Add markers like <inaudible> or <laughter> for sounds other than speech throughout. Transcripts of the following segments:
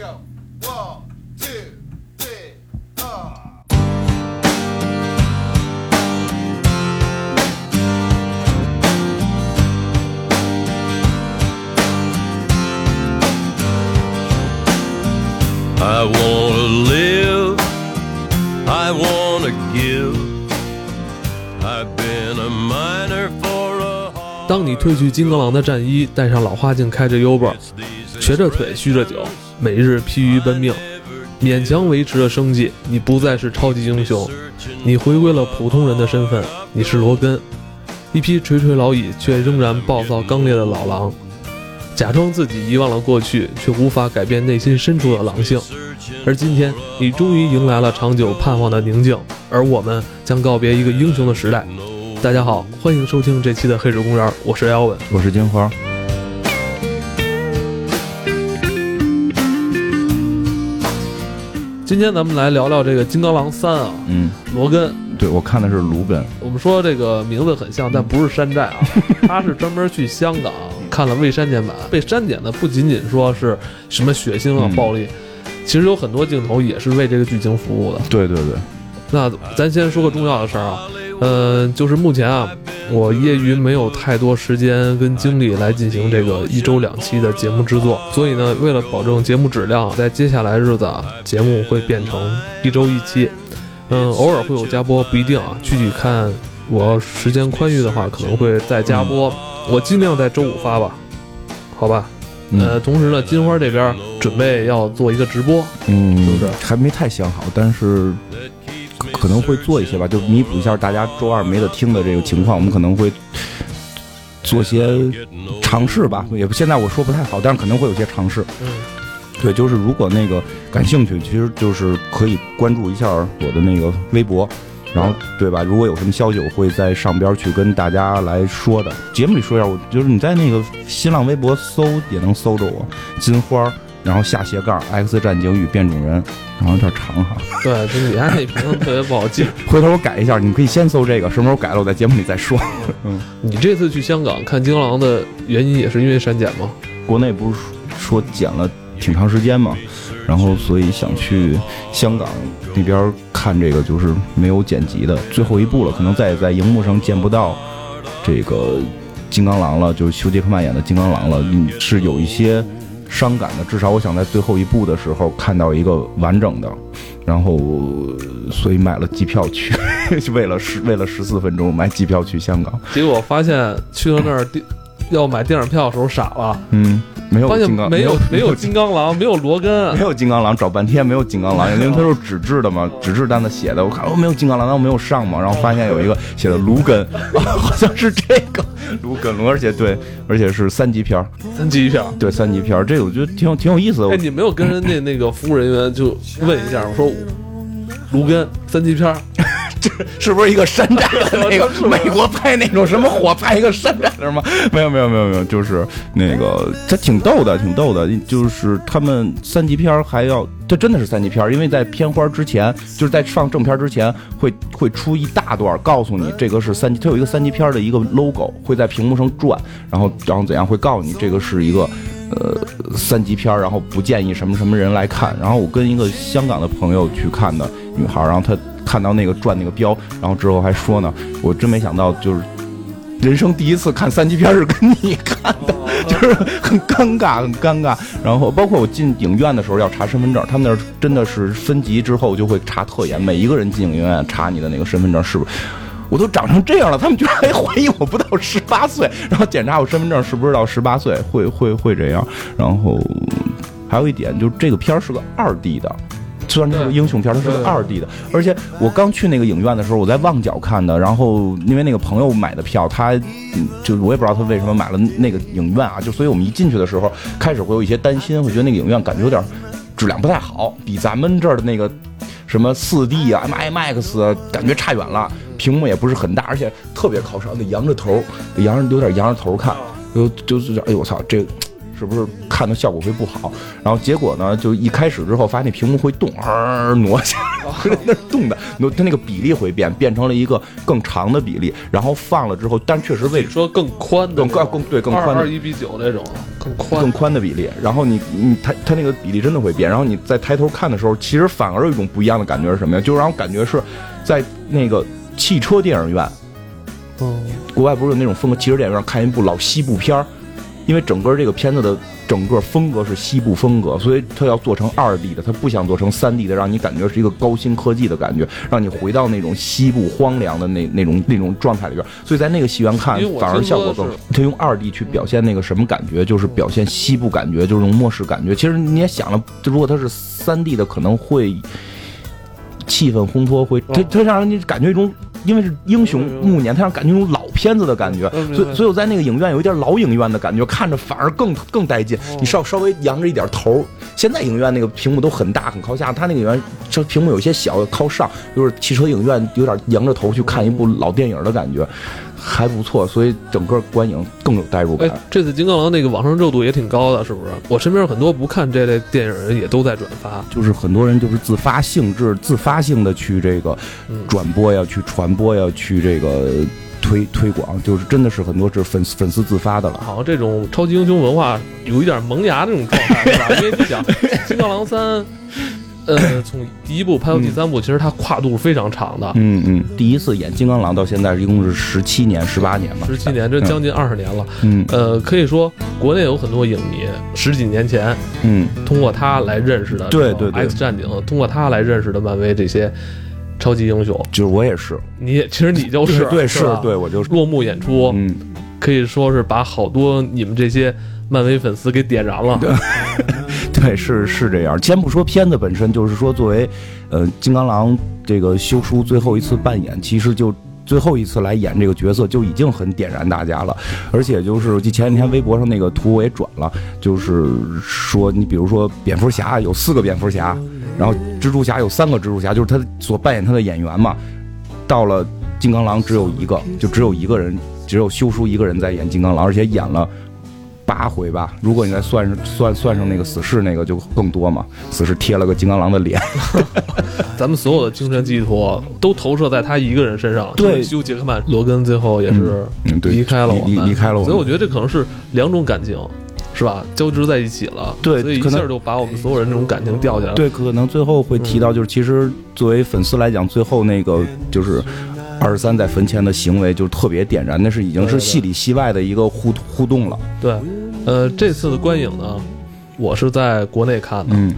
go. One, two, three, four. 当你褪去金刚狼的战衣，戴上老花镜，开着 Uber，瘸着腿，酗着酒，每日疲于奔命，勉强维持着生计，你不再是超级英雄，你回归了普通人的身份，你是罗根，一匹垂垂老矣却仍然暴躁刚烈的老狼，假装自己遗忘了过去，却无法改变内心深处的狼性。而今天，你终于迎来了长久盼望的宁静，而我们将告别一个英雄的时代。大家好，欢迎收听这期的《黑水公园》，我是姚文。我是金花。今天咱们来聊聊这个《金刚狼三》啊，嗯，罗根。对，我看的是卢根。我们说这个名字很像，但不是山寨啊，<laughs> 他是专门去香港看了未删减版。被删减的不仅仅说是什么血腥啊、嗯暴力，其实有很多镜头也是为这个剧情服务的。对对对，那咱先说个重要的事儿啊，嗯、就是目前啊，我业余没有太多时间跟精力来进行这个一周两期的节目制作，所以呢，为了保证节目质量，在接下来日子啊，节目会变成一周一期，嗯，偶尔会有加播，不一定啊，具体看我要时间宽裕的话，可能会再加播，我尽量在周五发吧，好吧，嗯呃，同时呢，金花这边准备要做一个直播，嗯，是不是？还没太想好，但是可能会做一些吧，就弥补一下大家周二没得听的这个情况，我们可能会做些尝试吧，也不现在我说不太好，但是可能会有些尝试。嗯。对，就是如果那个感兴趣，其实就是可以关注一下我的那个微博，然后对吧？如果有什么消息，我会在上边去跟大家来说的。节目里说一下，我就是你在那个新浪微博搜也能搜着我，金花，然后下斜杠 X 战警与变种人，然后有点长哈，对，就你家那名字特别不好记。<laughs> 回头我改一下，你可以先搜这个，什么时候改了我在节目里再说。<laughs> 嗯你这次去香港看《金刚狼》的原因也是因为删减吗？国内不是说剪了挺长时间吗，然后所以想去香港那边看这个就是没有剪辑的最后一部了，可能再也在荧幕上见不到这个金刚狼了，就是休·杰克曼演的金刚狼了，嗯，是有一些伤感的。至少我想在最后一步的时候看到一个完整的，然后呃所以买了机票去，<laughs> 为了十为了十四分钟买机票去香港。结果发现去到那儿电要买电影票的时候傻了，嗯，没有金刚，没有没没有金刚狼，没有罗根 <laughs> 没。有金刚狼，找半天没有金刚狼，因为它是纸质的嘛，纸质单子写的。我看哦没有金刚狼，那我没有上嘛，然后发现有一个写的卢根，<laughs> 好像是这个卢根，而且对，而且是三级片儿，三级票。对三级片儿，这个我觉得挺有挺有意思的。哎，你没有跟人家那个服务人员就问一下，我说卢根三级片儿，<laughs> 是不是一个山寨的那个 <laughs> 美国拍那种什么火拍一个山寨的吗？<laughs> 没有没有没有没有，就是那个它挺逗的，挺逗的，就是他们三级片儿还要，这真的是三级片儿，因为在片花之前，就是在上正片之前会会出一大段告诉你这个是三级，它有一个三级片儿的一个 logo 会在屏幕上转，然后然后怎样会告诉你这个是一个。呃，三级片儿，然后不建议什么什么人来看。然后我跟一个香港的朋友去看的女孩儿，然后她看到那个转那个标，然后之后还说呢，我真没想到，就是人生第一次看三级片儿是跟你看的，<laughs> 就是很尴尬，很尴尬。然后包括我进影院的时候要查身份证，他们那儿真的是分级之后就会查特严，每一个人进影院查你的那个身份证是不是。我都长成这样了，他们居然还怀疑我不到十八岁，然后检查我身份证是不是到十八岁，会会会这样。然后还有一点就是这个片儿是个二 D 的，虽然它是个英雄片，它是个二 D 的。而且我刚去那个影院的时候，我在旺角看的，然后因为那个朋友买的票，他就我也不知道他为什么买了那个影院啊，就所以我们一进去的时候，开始会有一些担心，会觉得那个影院感觉有点质量不太好，比咱们这儿的那个。什么四 D 啊、IMAX，感觉差远了。屏幕也不是很大，而且特别靠上，得仰着头，得仰着有点仰着头看，就就是哎呦我操，这是不是看的效果会不好？然后结果呢，就一开始之后发现那屏幕会动，啊挪下来，<laughs> 那是动的，挪它那个比例会变，变成了一个更长的比例，然后放了之后，但确实位置说更宽的更更更对更宽的二二一比九那种更宽更宽的比例，然后你你它它那个比例真的会变，然后你再抬头看的时候，其实反而有一种不一样的感觉是什么呀？就让我感觉是在那个汽车电影院，嗯，国外不是有那种风格，汽车电影院看一部老西部片儿，因为整个这个片子的整个风格是西部风格，所以它要做成二 D 的，它不想做成三 D 的，让你感觉是一个高新科技的感觉，让你回到那种西部荒凉的那那种那种状态里边。所以在那个戏院看反而效果更好。他用二 D 去表现那个什么感觉，就是表现西部感觉，就是那种末世感觉。其实你也想了，如果它是三 D 的，可能会气氛烘托，会它它让人感觉一种。因为是英雄暮年，它让感觉那种老片子的感觉，嗯所以所以我在那个影院有一点老影院的感觉，看着反而更更带劲。哦你稍稍微扬着一点头，现在影院那个屏幕都很大很靠下，它那个影院这屏幕有些小靠上，就是汽车影院有点扬着头去看一部老电影的感觉，还不错，所以整个观影更有代入感哎。，这次金刚狼那个网上热度也挺高的，是不是？我身边很多不看这类电影人也都在转发。就是很多人就是自发性质、自发性的去这个嗯转播呀、去传播呀、去这个推推广，就是真的是很多是粉丝粉丝自发的了。好像这种超级英雄文化有一点萌芽这种状态，是吧？<laughs> 因为你想，《金刚狼三》，呃，从第一部拍到第三部，其实它跨度是非常长的，嗯嗯，第一次演金刚狼到现在一共是十七年、十八年吧，十七年，这将近二十年了。嗯。呃，可以说国内有很多影迷十几年前嗯。通过他来认识的，对对对。X 战警，通过他来认识的漫威这些超级英雄。就是我也是，你也其实你就是对是对我就是，落幕演出，嗯，可以说是把好多你们这些漫威粉丝给点燃了。对 <laughs> 是是这样。先不说片子本身，就是说作为呃金刚狼这个休书最后一次扮演，其实就。最后一次来演这个角色就已经很点燃大家了，而且就是就前几天微博上那个图我也转了，就是说你比如说蝙蝠侠有四个蝙蝠侠，然后蜘蛛侠有三个蜘蛛侠，就是他所扮演他的演员嘛，到了金刚狼只有一个，就只有一个人，只有修书一个人在演金刚狼，而且演了八回吧。如果你再算上算算上那个死侍那个就更多嘛，死侍贴了个金刚狼的脸。<laughs> 咱们所有的精神寄托都投射在他一个人身上。对就是休·杰克曼、罗根最后也是离开了我离们，离开了我们。所以我觉得这可能是两种感情，是吧？交织在一起了，对所以一下就把我们所有人这种感情吊起来了。对，可能最后会提到，就是其实作为粉丝来讲，最后那个就是二十三在坟前的行为，就特别点燃，那是已经是戏里戏外的一个互互动了。对，呃，这次的观影呢，我是在国内看的，嗯，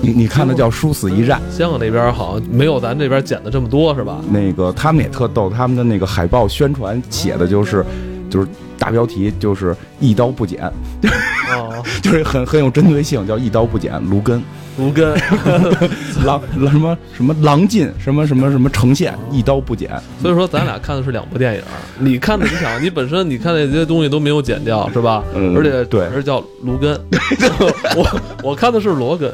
你你看的叫《殊死一战》，香港那边好像没有咱这边剪的这么多，是吧？那个他们也特逗，他们的那个海报宣传写的就是就是大标题就是一刀不剪，哦，<laughs> 就是很很有针对性，叫一刀不剪卢根。卢根，<laughs> 狼狼什么什么狼进什么什么什么呈现，一刀不剪。所以说咱俩看的是两部电影。你看的，你想，你本身你看那些东西都没有剪掉，是吧？嗯而且对而且叫卢根，<laughs> 我我看的是罗根。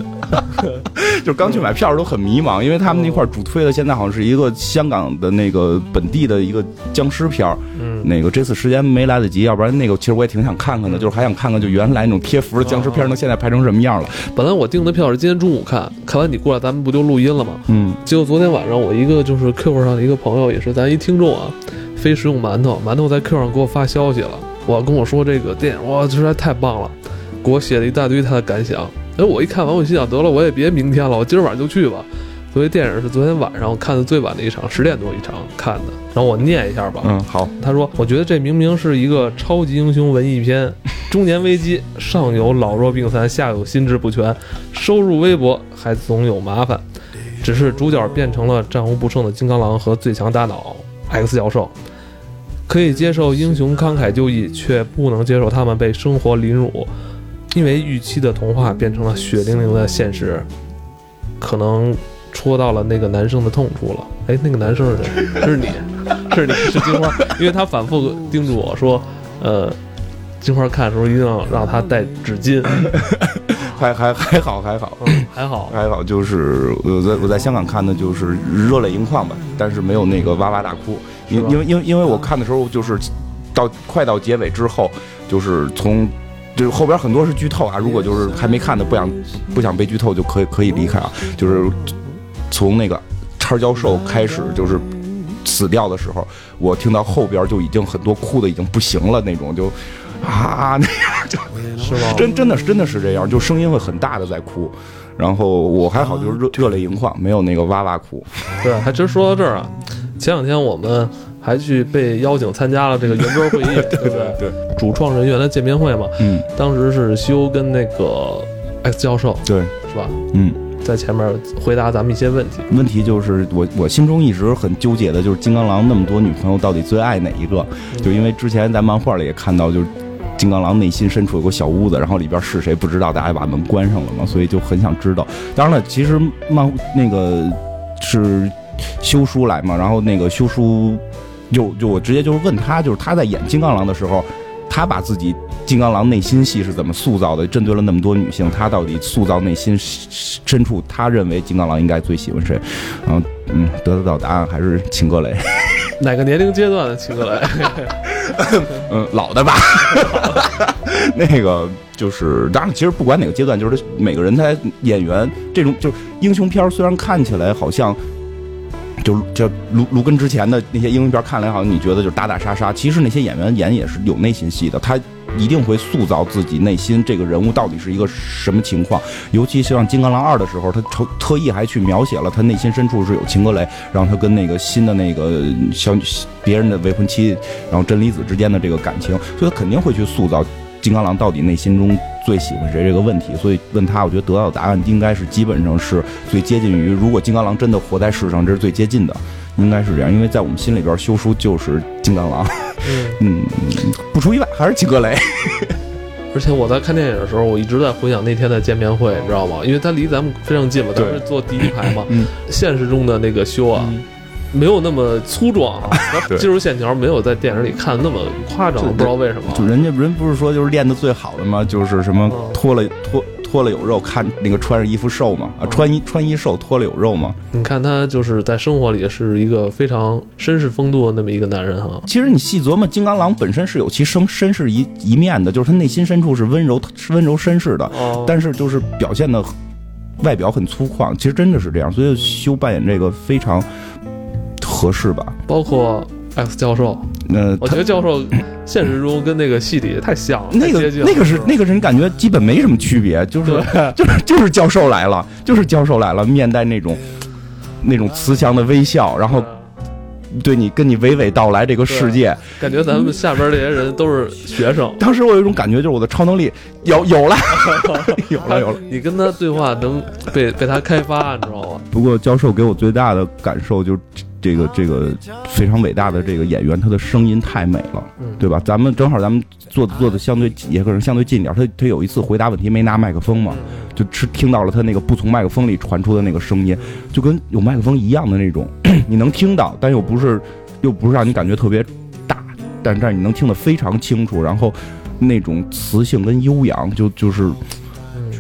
<laughs> 就刚去买票的时候都很迷茫，因为他们那块主推的现在好像是一个香港的那个本地的一个僵尸片儿。嗯，那个这次时间没来得及，要不然那个其实我也挺想看看的，就是还想看看就原来那种贴符的僵尸片儿，能现在拍成什么样了。本来我订的票是今天中午看，看完你过来咱们不就录音了吗？嗯结果昨天晚上我一个就是 Q 上的一个朋友，也是咱一听众啊，非食用馒头，馒头在 Q 上给我发消息了，我跟我说这个电影哇，实在太棒了，给我写了一大堆他的感想。哎，我一看完，我心想得了，我也别明天了，我今儿晚上就去吧。所以电影是昨天晚上我看的最晚的一场，十点多一场看的。然后我念一下吧。嗯，好，他说：“我觉得这明明是一个超级英雄文艺片，中年危机，上有老弱病残，下有心智不全，收入微薄，还总有麻烦。只是主角变成了战无不胜的金刚狼和最强大脑 X 教授，可以接受英雄慷慨就义，却不能接受他们被生活凌辱，因为预期的童话变成了血淋淋的现实，可能戳到了那个男生的痛处了。哎，那个男生是谁？是你，是你是金花，因为他反复叮嘱我说，呃，金花看的时候一定要让他带纸巾。<laughs> 还还还好还好。嗯，还好，还好，就是我在我在香港看的就是热泪盈眶吧，但是没有那个哇哇大哭，因因为因为因为我看的时候就是到快到结尾之后，就是从就是后边很多是剧透啊，如果就是还没看的，不想不想被剧透，就可以可以离开啊。就是从那个叉教授开始，就是死掉的时候，我听到后边就已经很多哭的已经不行了那种，就啊 <laughs> 那样就。是吧？真真的是真的是这样，就声音会很大的在哭，然后我还好，就是热热泪盈眶，没有那个哇哇哭。对，还真说到这儿啊，前两天我们还去被邀请参加了这个圆桌会议，<laughs> 对不对？对，主创人员的见面会嘛，嗯，当时是修跟那个 X 教授对，是吧，嗯，在前面回答咱们一些问题。问题就是我我心中一直很纠结的，就是金刚狼那么多女朋友，到底最爱哪一个？就因为之前在漫画里也看到，就是。金刚狼内心深处有个小屋子，然后里边是谁不知道，大家把门关上了嘛，所以就很想知道。当然了，其实漫那个是修书来嘛，然后那个修书就就我直接就是问他，就是他在演金刚狼的时候，他把自己金刚狼内心戏是怎么塑造的？针对了那么多女性，他到底塑造内心深处，他认为金刚狼应该最喜欢谁？然后嗯，得得到答案还是秦格雷。<laughs> 哪个年龄阶段的秦格雷？<laughs> 嗯，老的吧。<laughs> 那个就是，当然，其实不管哪个阶段，就是每个人他演员这种就是英雄片，虽然看起来好像就就卢卢根之前的那些英雄片看来好像你觉得就是打打杀杀，其实那些演员演也是有内心戏的，他。一定会塑造自己内心这个人物到底是一个什么情况，尤其像《金刚狼二》的时候，他特特意还去描写了他内心深处是有秦格雷，让他跟那个新的那个小别人的未婚妻，然后真理子之间的这个感情，所以他肯定会去塑造金刚狼到底内心中最喜欢谁这个问题。所以问他，我觉得得到的答案应该是基本上是最接近于，如果金刚狼真的活在世上，这是最接近的，应该是这样，因为在我们心里边，修书就是金刚狼。嗯，不出意外还是金格雷。<laughs> 而且我在看电影的时候，我一直在回想那天的见面会，你知道吗？因为他离咱们非常近嘛，咱们坐第一排嘛。嗯。现实中的那个修啊，没有那么粗壮啊，<laughs> 技术线条没有在电影里看那么夸张，不知道为什么。就人家人不是说就是练的最好的吗？就是什么脱了脱。脱了有肉，看那个穿着衣服瘦嘛啊，穿衣穿衣瘦，脱了有肉嘛。你看他就是在生活里是一个非常绅士风度的那么一个男人哈。其实你细琢磨，金刚狼本身是有其绅绅士一一面的，就是他内心深处是温柔是温柔绅士的，但是就是表现的外表很粗犷。其实真的是这样，所以修扮演这个非常合适吧。包括 X 教授，那我觉得教授。现实中跟那个戏里太像了，那个那个是那个人感觉基本没什么区别，就是 <laughs> 就是就是教授来了，就是教授来了，面带那种那种慈祥的微笑，然后对你跟你娓娓道来这个世界，感觉咱们下边这些人都是学生。当时我有一种感觉，就是我的超能力有 <laughs> 有了，有了有了。你跟他对话能被被他开发，你知道吗？不过教授给我最大的感受就是。这个这个非常伟大的这个演员，他的声音太美了，对吧？咱们正好咱们坐坐的相对也可能相对近一点。他他有一次回答问题没拿麦克风嘛，就是听到了他那个不从麦克风里传出的那个声音，就跟有麦克风一样的那种，<coughs> 你能听到，但又不是又不是让你感觉特别大，但是你能听得非常清楚，然后那种磁性跟悠扬，就就是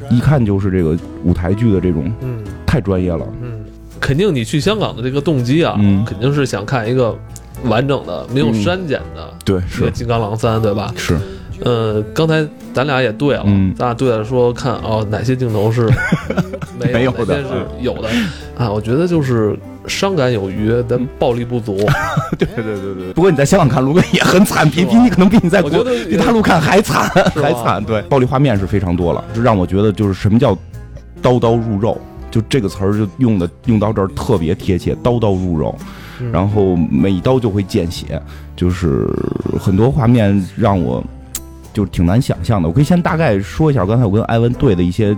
一看就是这个舞台剧的这种，太专业了。肯定你去香港的这个动机啊，肯定是想看一个完整的、没有删减的，对，是《金刚狼三》，对吧？是。呃，刚才咱俩也对了，咱俩对了，说看哦，哪些镜头是 <laughs> 没有的，是有的啊？我觉得就是伤感有余，但暴力不足。<laughs> 对对对对。不过你在香港看卢根也很惨，比比你可能比你在国 <laughs> 比大陆看还惨，还惨。对，暴力画面是非常多了，就让我觉得就是什么叫刀刀入肉。就这个词儿就用的用到这儿特别贴切，刀刀入肉，然后每一刀就会见血，就是很多画面让我 <tsk> 就挺难想象的。我可以先大概说一下，刚才我跟艾文对的一些，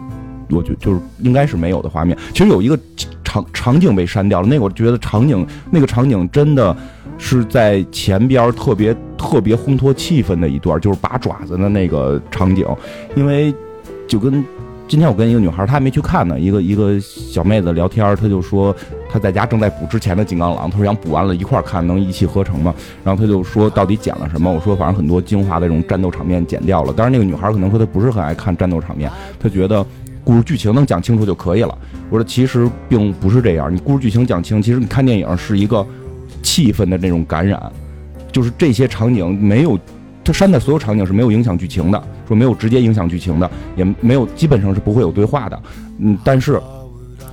我觉就是应该是没有的画面。其实有一个场场景被删掉了，那个我觉得场景那个场景真的是在前边特别特别烘托气氛的一段，就是拔爪子的那个场景，因为就跟。今天我跟一个女孩，她还没去看呢。一个一个小妹子聊天，她就说她在家正在补之前的金刚狼，她说想补完了一块看，能一气呵成吗？然后她就说到底剪了什么？我说反正很多精华的这种战斗场面剪掉了。当然那个女孩可能说她不是很爱看战斗场面，她觉得故事剧情能讲清楚就可以了。我说其实并不是这样，你故事剧情讲清，其实你看电影是一个气氛的这种感染，就是这些场景没有。他删的所有场景是没有影响剧情的，说没有直接影响剧情的，也没有基本上是不会有对话的。嗯，但是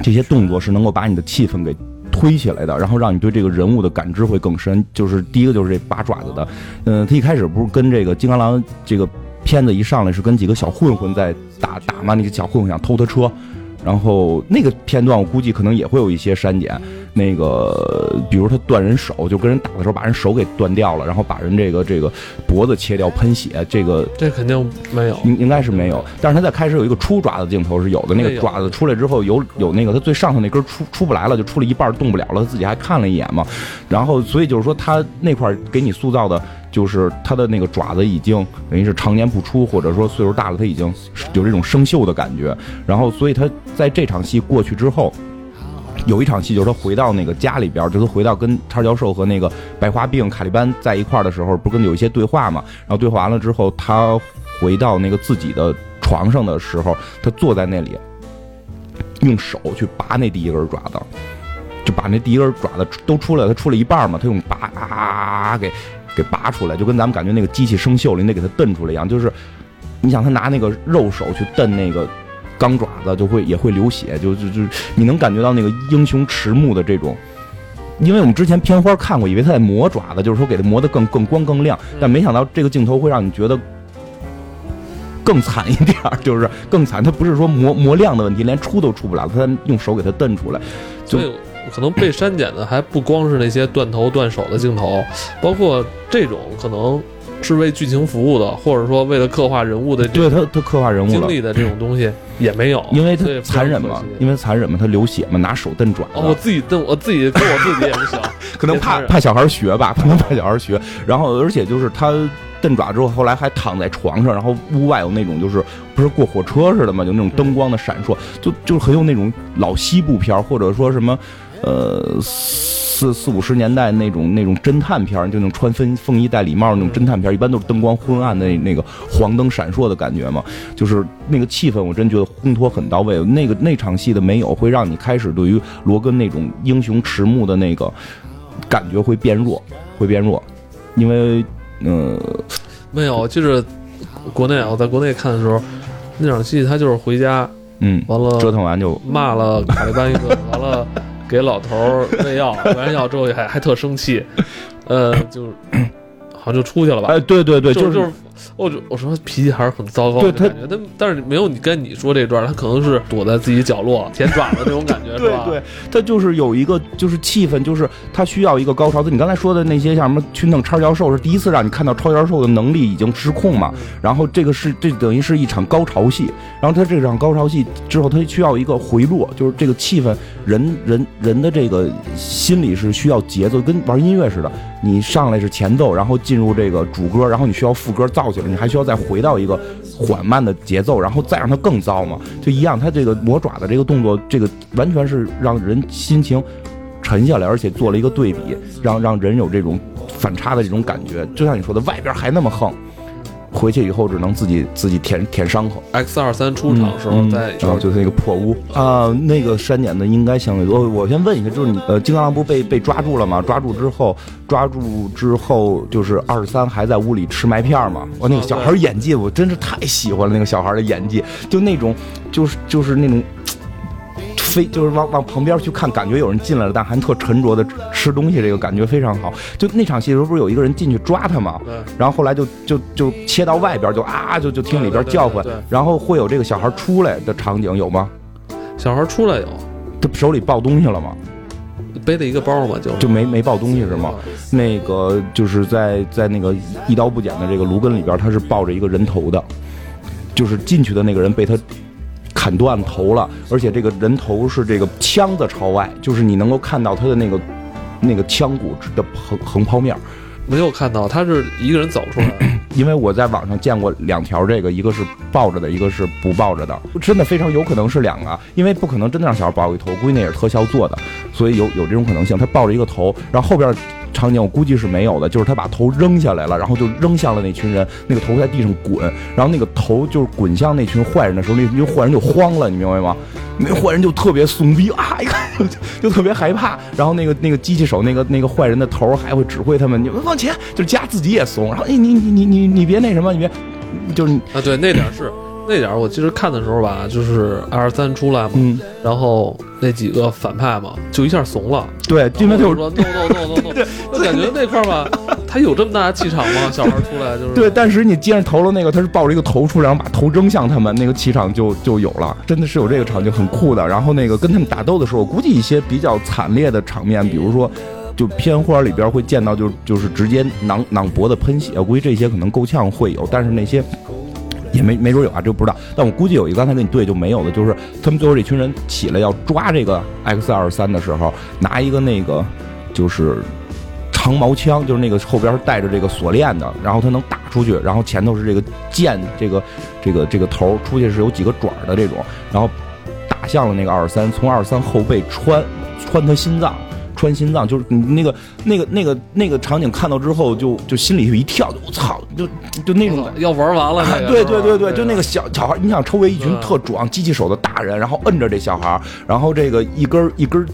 这些动作是能够把你的气氛给推起来的，然后让你对这个人物的感知会更深。就是第一个就是这八爪子的，嗯，他一开始不是跟这个金刚狼这个片子一上来是跟几个小混混在打打嘛，那个小混混想偷他车。然后那个片段我估计可能也会有一些删减，那个比如他断人手，就跟人打的时候把人手给断掉了，然后把人这个这个脖子切掉喷血，这个这肯定没有，应应该是没有。但是他在开始有一个出爪子镜头是有的，那个爪子出来之后有有那个他最上头那根出出不来了，就出了一半动不了了，他自己还看了一眼嘛。然后所以就是说他那块给你塑造的。就是它的那个爪子已经等于是常年不出，或者说岁数大了，它已经有这种生锈的感觉。然后，所以他在这场戏过去之后，有一场戏就是他回到那个家里边，就是回到跟叉教授和那个白化病卡利班在一块儿的时候，不跟有一些对话嘛？然后对话完了之后，他回到那个自己的床上的时候，他坐在那里，用手去拔那第一根爪子，就把那第一根爪子都出来，他出了一半嘛，他用拔啊给。给拔出来，就跟咱们感觉那个机器生锈了，你得给它蹬出来一样。就是，你想他拿那个肉手去蹬那个钢爪子，就会也会流血，就就就你能感觉到那个英雄迟暮的这种。因为我们之前片花看过，以为他在磨爪子，就是说给它磨得更更光更亮，但没想到这个镜头会让你觉得更惨一点，就是更惨。他不是说磨磨亮的问题，连出都出不了，他用手给它蹬出来，就。可能被删减的还不光是那些断头断手的镜头，包括这种可能是为剧情服务的，或者说为了刻画人物的，对他他刻画人物经历的这种东西也没有，因为他残忍嘛，因为残忍嘛，他流血嘛，拿手蹬爪。哦，我自己蹬，我自己跟我自己也不行，<laughs> 可能怕怕小孩学吧，<laughs> 可能怕小孩学。然后而且就是他蹬爪之后，后来还躺在床上，然后屋外有那种就是不是过火车似的嘛，就那种灯光的闪烁，就就很有那种老西部片或者说什么。呃，四四五十年代那种那种侦探片，就那种穿风风衣戴礼帽那种侦探片，一般都是灯光昏暗的那个黄灯闪烁的感觉嘛，就是那个气氛，我真觉得烘托很到位。那个那场戏的没有，会让你开始对于罗根那种英雄迟暮的那个感觉会变弱，会变弱，因为呃，没有，就是国内我在国内看的时候，那场戏他就是回家，嗯，完了折腾完就骂了卡利班一顿，<laughs> 完了。给老头儿喂药，喂 <laughs> 完药之后还还特生气，呃，就好像就出去了吧？哎，对对对，就是。我我说脾气还是很糟糕的感觉，但但是没有你跟你说这段，他可能是躲在自己角落舔爪子那种感觉，<laughs> 是吧？对，他就是有一个就是气氛，就是他需要一个高潮。就你刚才说的那些像什么去弄超教授，是第一次让你看到超教授的能力已经失控嘛？然后这个是这等于是一场高潮戏，然后他这场高潮戏之后，他需要一个回落，就是这个气氛，人人人的这个心理是需要节奏，跟玩音乐似的。你上来是前奏，然后进入这个主歌，然后你需要副歌造跳起来，你还需要再回到一个缓慢的节奏，然后再让它更糟嘛，就一样。它这个磨爪的这个动作，这个完全是让人心情沉下来，而且做了一个对比，让让人有这种反差的这种感觉。就像你说的，外边还那么横。回去以后只能自己自己舔舔伤口。X 二三出场时候在，然后就是那个破屋啊，那个删减的应该相对多。我先问一下，就是你呃，金刚狼不被被抓住了吗？抓住之后，抓住之后就是二十三还在屋里吃麦片吗？哦，那个小孩演技我真是太喜欢了，那个小孩的演技，就那种就是就是那种。非就是往往旁边去看，感觉有人进来了，但还特沉着的吃东西，这个感觉非常好。就那场戏的时候，不是有一个人进去抓他吗？然后后来就就就切到外边，就啊，就就听里边叫唤，然后会有这个小孩出来的场景有吗？小孩出来有，他手里抱东西了吗？背了一个包嘛，就就没没抱东西是吗？那个就是在在那个一刀不剪的这个芦根里边，他是抱着一个人头的，就是进去的那个人被他。砍断头了，而且这个人头是这个枪的朝外，就是你能够看到他的那个那个枪骨的横横剖面，没有看到，他是一个人走出来。<laughs> 因为我在网上见过两条，这个一个是抱着的，一个是不抱着的，真的非常有可能是两个，因为不可能真的让小孩抱一头，估计那也是特效做的，所以有有这种可能性，他抱着一个头，然后后边。场景我估计是没有的，就是他把头扔下来了，然后就扔向了那群人，那个头在地上滚，然后那个头就是滚向那群坏人的时候，那群坏人就慌了，你明白吗？那坏人就特别怂逼啊，一看就就特别害怕。然后那个那个机器手那个那个坏人的头还会指挥他们，你们往前，就是加自己也怂。然后哎，你你你你你别那什么，你别就是啊，对，那点是那点儿，我其实看的时候吧，就是二三出来嘛，嗯，然后那几个反派嘛，就一下怂了，对，因为他有就说 no no no no no，就感觉那块儿吧，<laughs> 他有这么大的气场吗？<laughs> 小孩儿出来就是对，但是你接上头了那个，他是抱着一个头出来，然后把头扔向他们，那个气场就就有了，真的是有这个场景，很酷的。然后那个跟他们打斗的时候，我估计一些比较惨烈的场面，比如说。就片花里边会见到就，就是直接囊囊脖的喷血，我估计这些可能够呛会有，但是那些也没没准有啊，这个不知道。但我估计有一个刚才跟你对就没有的，就是他们最后这群人起来要抓这个 X 二三的时候，拿一个那个就是长矛枪，就是那个后边是带着这个锁链的，然后它能打出去，然后前头是这个剑，这个这个这个头出去是有几个爪的这种，然后打向了那个二三，从二三后背穿穿他心脏。穿心脏就是你那个那个那个那个场景看到之后就就心里就一跳，我操，就就那种 <laughs> 要玩完了那个，对对对对，就那个小小孩，你想周围一群嗯特壮机器手的大人，然后摁着这小孩，然后这个一根一根儿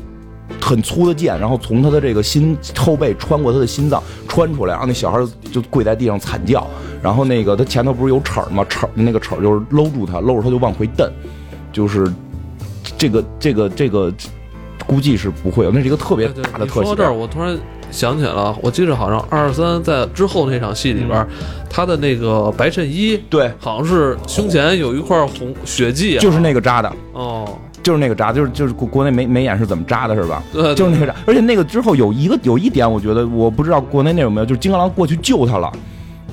很粗的剑，然后从他的这个心后背穿过他的心脏穿出来，然后那小孩就跪在地上惨叫，然后那个他前头不是有齿儿吗？齿儿那个齿儿就是搂住他，搂着他就往回蹬，就是这个这个这个。估计是不会有，那是一个特别大的特写你说到。这儿，我突然想起来了，我记得好像二二三在之后那场戏里边，他的那个白衬衣对，好像是胸前有一块红血迹、啊，就是那个扎的，哦，就是那个扎，就是就是国国内没没演是怎么扎的，是吧？对，就是那个扎，而且那个之后有一个有一点，我觉得我不知道国内那有没有，就是金刚狼过去救他了，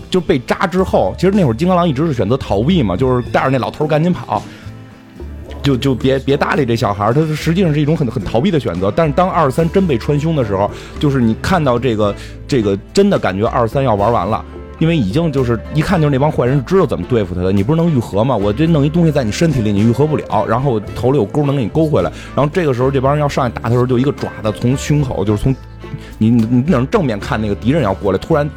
就被扎之后，其实那会儿金刚狼一直是选择逃避嘛，就是带着那老头赶紧跑。就就别别搭理这小孩儿，他实际上是一种很很逃避的选择。但是当二三真被穿胸的时候，就是你看到这个这个真的感觉二三要玩完了，因为已经就是一看就是那帮坏人知道怎么对付他的。你不是能愈合吗？我这弄一东西在你身体里，你愈合不了，然后头里有钩能给你勾回来。然后这个时候这帮人要上去打的时候，就一个爪子从胸口，就是从你你你能正面看那个敌人要过来，突然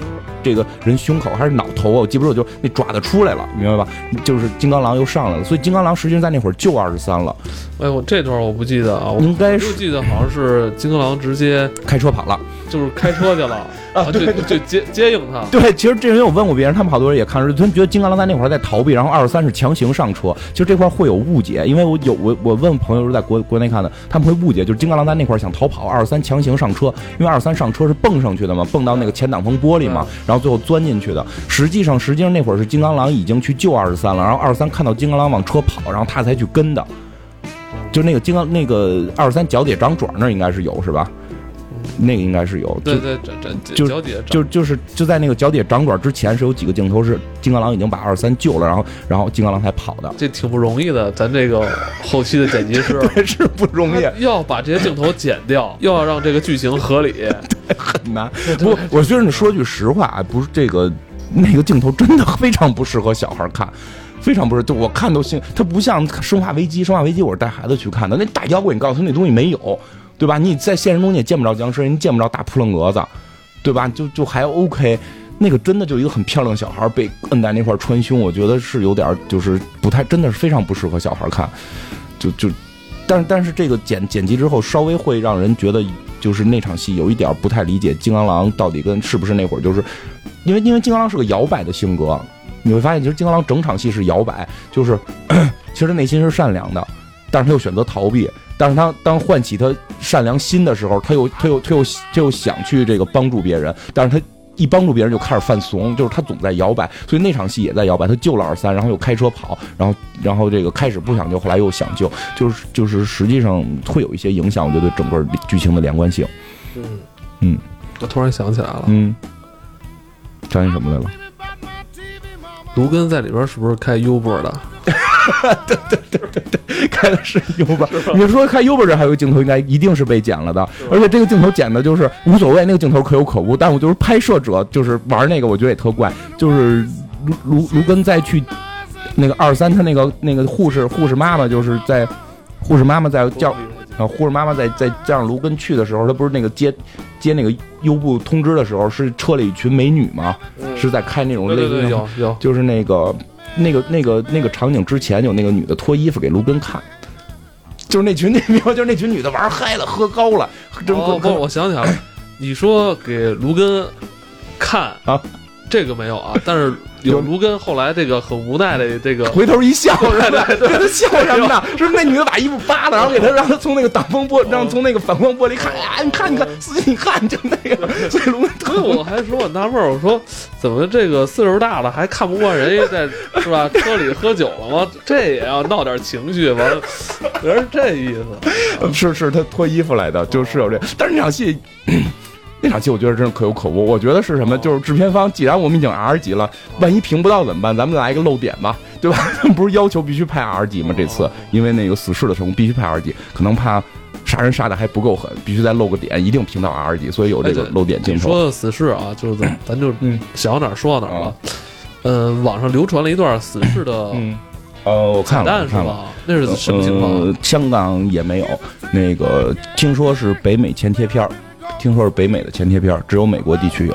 这个人胸口还是脑头啊，我记不住，就那爪子出来了，明白吧？就是金刚狼又上来了，所以金刚狼实际上在那会儿就二十三了，哎，我这段我不记得啊，我应该就是记得好像是金刚狼直接开车跑了。就是开车去了，<laughs> 啊然后就就接接应他，对，其实这人我问过别人，他们好多人也看出，他们觉得金刚狼在那会儿在逃避，然后二十三是强行上车。其实这块儿会有误解，因为我有我我问朋友是在国国内看的，他们会误解，就是金刚狼在那块儿想逃跑，二十三强行上车，因为二十三上车是蹦上去的嘛，蹦到那个前挡风玻璃嘛，然后最后钻进去的。实际上，实际上那会儿是金刚狼已经去救二十三了，然后二十三看到金刚狼往车跑，然后他才去跟的。就那个金刚那个二十三脚底长爪那应该是有是吧？那个应该是有，就对对，这这就脚底下就就是就在那个脚底下长管之前，是有几个镜头是金刚狼已经把二三救了，然后然后金刚狼才跑的，这挺不容易的，咱这个后期的剪辑师 <laughs> 是不容易，要把这些镜头剪掉，<laughs> 又要让这个剧情合理，很难。不，我觉得你说句实话啊，不是这个那个镜头真的非常不适合小孩看。非常不是，就我看都心，它不像《生化危机》，《生化危机》我是带孩子去看的，那大妖怪你告诉他那东西没有，对吧？你在现实中你也见不着僵尸，你见不着大扑棱蛾子，对吧？就就还 OK。那个真的就一个很漂亮的小孩被摁在那块穿胸，我觉得是有点就是不太，真的是非常不适合小孩看。就就，但是但是这个剪剪辑之后，稍微会让人觉得就是那场戏有一点不太理解金刚狼到底跟是不是那会儿就是，因为因为金刚狼是个摇摆的性格，你会发现其实金刚狼整场戏是摇摆，就是 <coughs> 其实内心是善良的，但是他又选择逃避。但是他当唤起他善良心的时候，他又他又他又他又想去这个帮助别人，但是他一帮助别人就开始犯怂，就是他总在摇摆，所以那场戏也在摇摆。他救了二三，然后又开车跑，然后然后这个开始不想救，后来又想救，就是就是实际上会有一些影响，我觉得对整个剧情的连贯性。嗯嗯，我突然想起来了，嗯，想起什么来了？卢根在里边是不是开 Uber 的？对对对对对开的是 Uber，你说开 Uber 这还有个镜头，应该一定是被剪了的，而且这个镜头剪的就是无所谓，那个镜头可有可无，但我就是拍摄者就是玩那个，我觉得也特怪，就是卢卢卢根再去那个二三，他那个那个护士护士妈妈就是在护士妈妈在叫啊，护士妈妈在在叫上卢根去的时候，他不是那个接接那个优步通知的时候，是车里一群美女吗？是在开那种，类似，就是那个那个那个那个场景之前有那个女的脱衣服给卢根看，就是那群，那？就是那群女的玩嗨了，喝高了，真哦，不，我想起来了，你说给卢根看啊，这个没有啊，但是有卢根后来这个很无奈的这个回头一笑，<laughs> 是吧？<laughs> 他笑什么呢？是那女的把衣服扒了，然后给他让他从那个挡风玻，让从那个反光玻璃看，哎，你看，你看，司机，你看，就那个，所以卢根所以我还说我纳闷儿，我说怎么这个岁数大了还看不惯人家在是吧车里喝酒了吗？这也要闹点情绪，完了原来是这意思。<laughs> 是是，他脱衣服来的，就是有这。但是那场戏，那场戏我觉得真是可有可无。我觉得是什么？就是制片方，既然我们已经 R 级了，万一评不到怎么办？咱们来一个漏点吧，对吧？他 <laughs> 们不是要求必须拍 R 级吗？这次因为那个死侍的成功必须拍 R 级，可能怕杀人杀的还不够狠，必须再漏个点，一定评到 R 级，所以有这个漏点镜头。你说的死侍啊，就是咱咱就嗯想到哪儿说到哪儿啊了。呃，网上流传了一段死侍的嗯，哦，我看了，是我看了。吧？那是什么情况？呃？香港也没有，那个听说是北美前贴片儿，听说是北美的前贴片儿，只有美国地区有。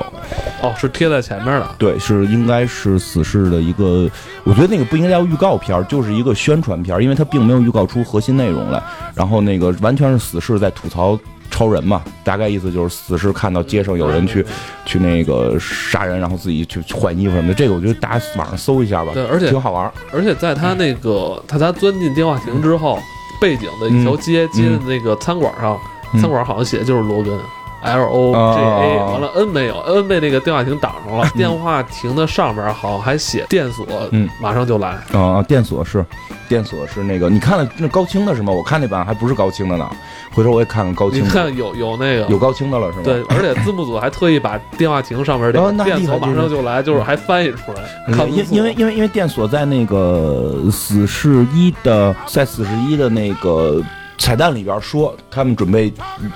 哦，是贴在前面的。对，是应该是死侍的一个，我觉得那个不应该叫预告片儿，就是一个宣传片儿，因为它并没有预告出核心内容来。然后那个完全是死侍在吐槽超人嘛，大概意思就是死侍看到街上有人去去那个杀人，然后自己去换衣服什么的。这个我觉得大家网上搜一下吧，对，而且挺好玩儿。而且在他那个他他钻进电话亭之后，背景的一条街街的那个餐馆上，嗯餐馆好像写的就是罗根。L O G A，哦完了 N 没有，N 被那个电话亭挡上了。电话亭的上边好像还写电锁，嗯，马上就来。啊、电锁是，电锁是那个，你看了那高清的是吗？我看那版还不是高清的呢，回头我也看看高清的，你看有有那个有高清的了是吗？对，而且字幕组还特意把电话亭上边这哦个电锁马上就来，就是还翻译出来。看嗯因因为因为因为电锁在那个死侍一的在死侍一的那个彩蛋里边说，他们准备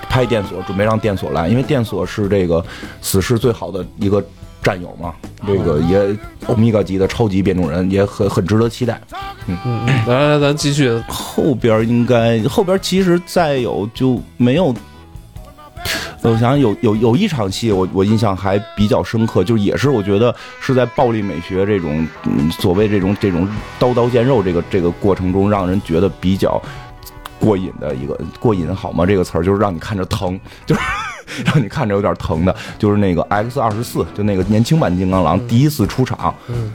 拍电锁，准备让电锁来，因为电锁是这个死侍最好的一个战友嘛，这个也欧米伽级的超级变种人，也很很值得期待。嗯，嗯来来，咱继续。后边应该后边其实再有就没有。我想想有有有一场戏我，我印象还比较深刻，就是也是我觉得是在暴力美学这种嗯所谓这种这种刀刀见肉这个这个过程中，让人觉得比较过瘾的一个过瘾好吗？这个词儿就是让你看着疼，就是 <laughs> 让你看着有点疼的，就是那个 X 二十四，就那个年轻版金刚狼第一次出场，嗯，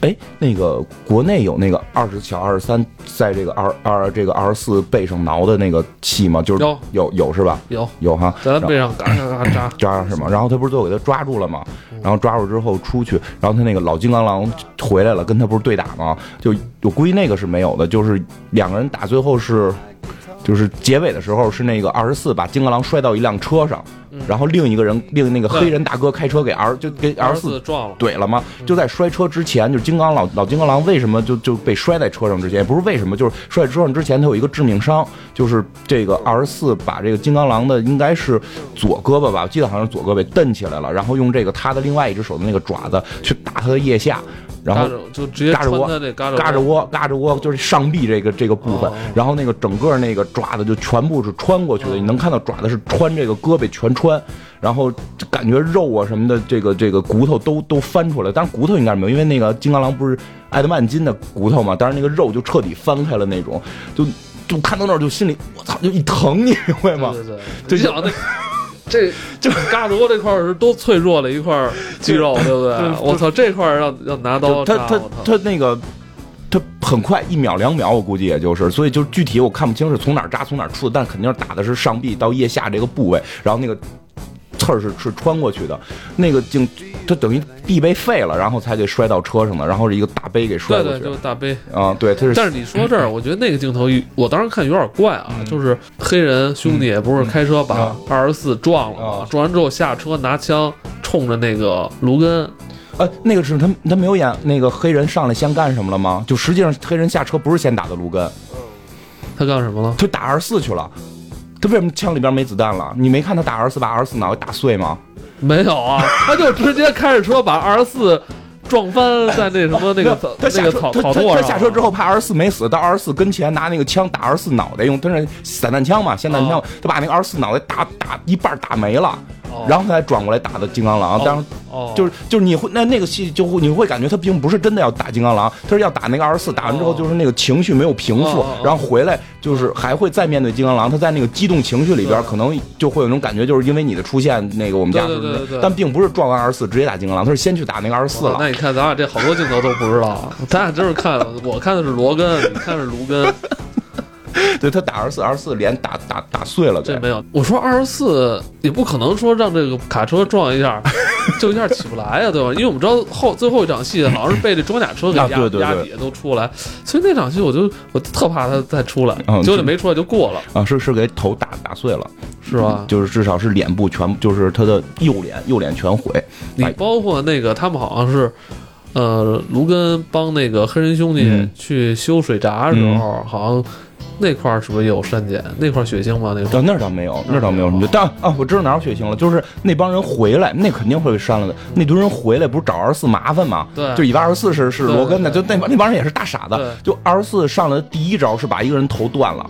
哎，那个国内有那个二十小二十三在这个二二这个二十四背上挠的那个戏吗？就是有有有是吧？有有哈，在他背上嘎嘎嘎扎。<clears throat> 抓上是吗？然后他不是最后给他抓住了吗？然后抓住之后出去，然后他那个老金刚狼回来了，跟他不是对打吗？就我估计那个是没有的，就是两个人打，最后是。就是结尾的时候是那个二十四把金刚狼摔到一辆车上，然后另一个人另那个黑人大哥开车给 R 就给二二十四四撞了，怼了吗？就在摔车之前，就是金刚老老金刚狼为什么就就被摔在车上之前，也不是为什么，就是摔在车上之前他有一个致命伤，就是这个二十四把这个金刚狼的应该是左胳膊吧，我记得好像是左胳膊蹬起来了，然后用这个他的另外一只手的那个爪子去打他的腋下，然后就直接嘎着窝嘎着窝，嘎着窝就是上臂这个这个部分哦，然后那个整个那个爪子就全部是穿过去的，你能看到爪子是穿这个胳膊全穿，然后感觉肉啊什么的，这个这个骨头都都翻出来，但是骨头应该是没有，因为那个金刚狼不是艾德曼金的骨头嘛，但是那个肉就彻底翻开了那种，就就看到那儿就心里我操就一疼，你明白吗？对对就想那这就 <laughs> 嘎着窝这块儿是多脆弱的一块 <laughs> 肌肉，对不对？<laughs> 我操，这块儿要要拿刀扎，他他！他那个。他很快，一秒两秒，我估计也就是，所以就具体我看不清是从哪儿扎从哪儿出的，但肯定是打的是上臂到腋下这个部位，然后那个刺儿是是穿过去的，那个镜它等于臂被废了，然后才给摔到车上的，然后是一个大杯给摔对对，过去就是大杯。啊，对，他是但是你说这儿，我觉得那个镜头，我当时看有点怪啊，就是黑人兄弟不是开车把啊二十四撞了？撞完之后下车拿枪冲着那个卢根，呃，那个是他他没有演那个黑人上来先干什么了吗？就实际上黑人下车不是先打的卢根，他干什么了？他打二十四去了。他为什么枪里边没子弹了？你没看他打二十四把二十四脑袋打碎吗？没有啊，他就直接开着车把二十四撞翻在那什么那个草他下那个草车他他草垛上。他下车之后怕二十四没死，到二十四跟前拿那个枪打二十四脑袋，用他是散弹枪嘛，霰弹枪，他把那个二十四脑袋打打一半打没了，然后他才转过来打的金刚狼。当然哦，就是就是你会那那个戏就会你会感觉他并不是真的要打金刚狼，他是要打那个二十四，打完之后哦。就是那个情绪没有平复然后回来就是还会再面对金刚狼，他在那个激动情绪里边可能就会有那种感觉，就是因为你的出现，那个我们家但并不是撞完二十四直接打金刚狼，他是先去打那个二十四了。那你看咱俩这好多镜头都不知道，咱俩真是看我看的是罗根，你看的是卢根，<laughs> 对他打二十四，二十四脸打打打碎了，对这没有。我说二十四也不可能说让这个卡车撞一下，<laughs> 就一下起不来呀，对吧？因为我们知道后最后一场戏好像是被这装甲车给压、压底下都出来，所以那场戏我就我特怕他再出来，嗯结果没出来就过了，啊，是是给头打打碎了，是吧？就是至少是脸部全，就是他的右脸右脸全毁。你包括那个他们好像是。呃，卢根帮那个黑人兄弟嗯去修水闸的时候，好像那块儿是不是也有删减？那块儿血腥吗？那个啊，那儿倒没有，那儿倒没有什么。但啊，我知道哪有血腥了，就是那帮人回来，那肯定会被删了的。那堆人回来不是找二十四麻烦吗？对就以为二十四是是罗根的，就那帮那帮人也是大傻子。就二十四上来的第一招是把一个人头断了，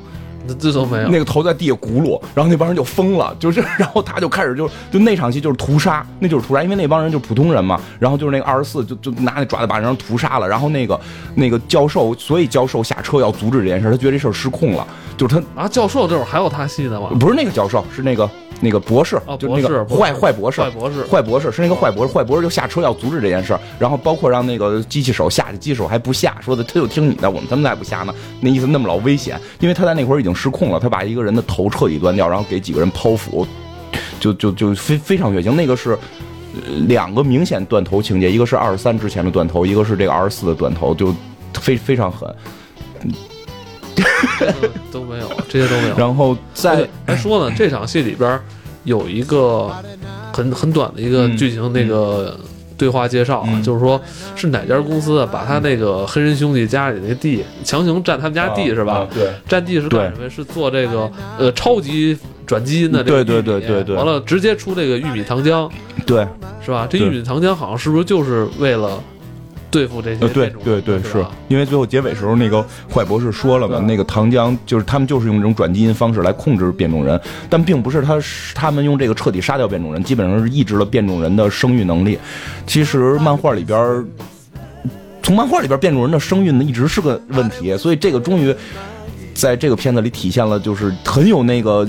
这时候没有。那个头在地下轱辘，然后那帮人就疯了，就是 <laughs> 然后他就开始就就那场戏就是屠杀，那就是屠杀，因为那帮人就是普通人嘛，然后就是那个二十四就就拿那爪子把人屠杀了，然后那个那个教授，所以教授下车要阻止这件事，他觉得这事儿失控了，就是他啊，教授这会儿还有他戏的吗？不是那个教授，是那个那个博士，哦就那个坏坏博士，坏博士坏博士是那个坏博士，坏博士就下车要阻止这件事儿，然后包括让那个机器手下去，机器手还不下，说的他就听你的，我们他们再不下呢，那意思那么老危险，因为他在那会儿已经失控了，他把一个人的头彻底断掉，然后给几个人剖腹，就就就非非常血腥，那个是。呃两个明显断头情节，一个是二十三之前的断头，一个是这个二十四的断头，就非非常狠。嗯都没有，这些都没有。然后在还说呢，这场戏里边有一个很很短的一个嗯剧情那个对话介绍啊，嗯就是说是哪家公司啊把他那个黑人兄弟家里那地强行占他们家地是吧？啊对。占地是干什么？是做这个呃超级转基因的这个对对对对对完了直接出这个玉米糖浆对，是吧？这玉米糖浆好像是不是就是为了对付这些呃，对对对，是是因为最后结尾时候那个坏博士说了嘛，那个糖浆就是他们就是用这种转基因方式来控制变种人，但并不是他他们用这个彻底杀掉变种人，基本上是抑制了变种人的生育能力。其实漫画里边，从漫画里边变种人的生育呢一直是个问题，所以这个终于在这个片子里体现了，就是很有那个。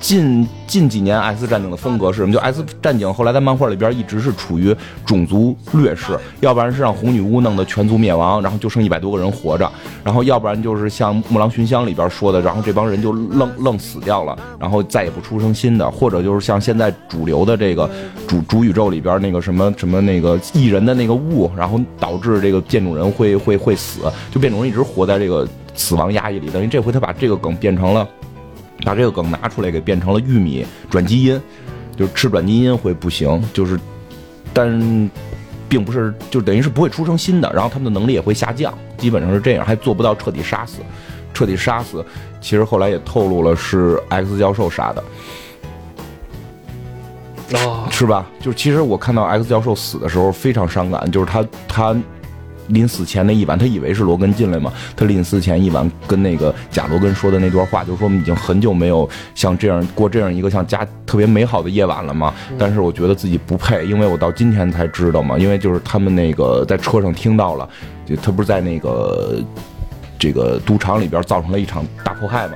近近几年 X 战警的风格是什么？就 X 战警后来在漫画里边一直是处于种族劣势，要不然是让红女巫弄得全族灭亡，然后就剩一百多个人活着，然后要不然就是像《木狼寻香》里边说的，然后这帮人就愣愣死掉了，然后再也不出生新的，或者就是像现在主流的这个主主宇宙里边那个什么什么那个异人的那个物，然后导致这个变种人会会会死，就变种人一直活在这个死亡压抑里，等于这回他把这个梗变成了。把这个梗拿出来，给变成了玉米转基因，就是吃转基因会不行，就是，但并不是，就等于是不会出生新的，然后他们的能力也会下降，基本上是这样，还做不到彻底杀死，彻底杀死，其实后来也透露了是 X 教授杀的，啊，是吧？就是其实我看到 X 教授死的时候非常伤感，就是他他临死前那一晚，他以为是罗根进来嘛，他临死前一晚跟那个假罗根说的那段话，就是说我们已经很久没有像这样过这样一个像家特别美好的夜晚了嘛。但是我觉得自己不配，因为我到今天才知道嘛，因为就是他们那个在车上听到了，就他不是在那个这个赌场里边造成了一场大迫害嘛。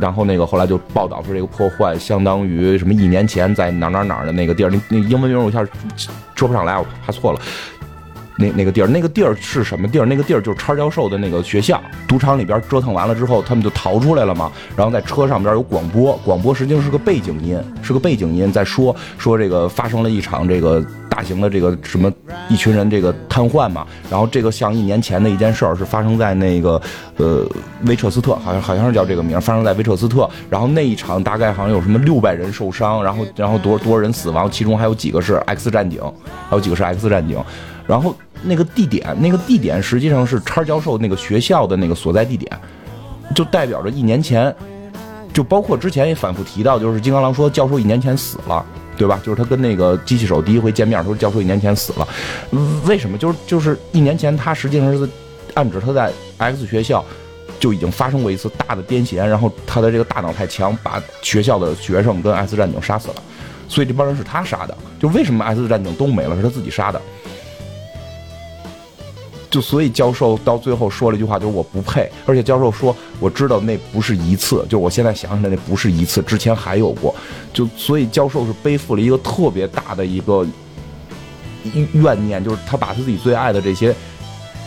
然后那个后来就报道说这个破坏相当于什么一年前在哪儿哪儿哪儿的那个地儿，那那英文名我一下说不上来，我怕错了。那那个地儿，那个地儿是什么地儿？那个地儿就是叉教授的那个学校。赌场里边折腾完了之后，他们就逃出来了嘛。然后在车上边有广播，广播实际上是个背景音，是个背景音在说说这个发生了一场这个大型的这个什么一群人这个瘫痪嘛。然后这个像一年前的一件事儿是发生在那个呃威彻斯特，好像好像是叫这个名，发生在威彻斯特。然后那一场大概好像有什么六百人受伤，然后然后多多少人死亡，其中还有几个是 X 战警，还有几个是 X 战警。然后那个地点，那个地点实际上是叉教授那个学校的那个所在地点，就代表着一年前，就包括之前也反复提到，就是金刚狼说教授一年前死了，对吧？就是他跟那个机器手第一回见面，他说教授一年前死了，为什么？就是就是一年前他实际上是暗指他在 X 学校。就已经发生过一次大的癫痫，然后他的这个大脑太强，把学校的学生跟 X 战警杀死了。所以这帮人是他杀的。就为什么 X 战警都没了，是他自己杀的。就所以教授到最后说了一句话，就是我不配。而且教授说，我知道那不是一次，就我现在想起来那不是一次，之前还有过。就所以教授是背负了一个特别大的一个怨念，就是他把他自己最爱的这些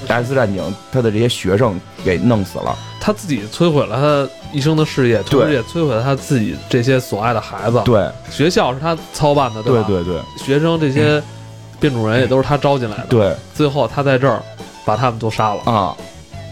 X 战警，他的这些学生给弄死了。他自己摧毁了他一生的事业，同时也摧毁了他自己这些所爱的孩子。对，学校是他操办的，吧？对对对，学生这些变种人也都是他招进来的。对，最后他在这儿把他们都杀了。啊，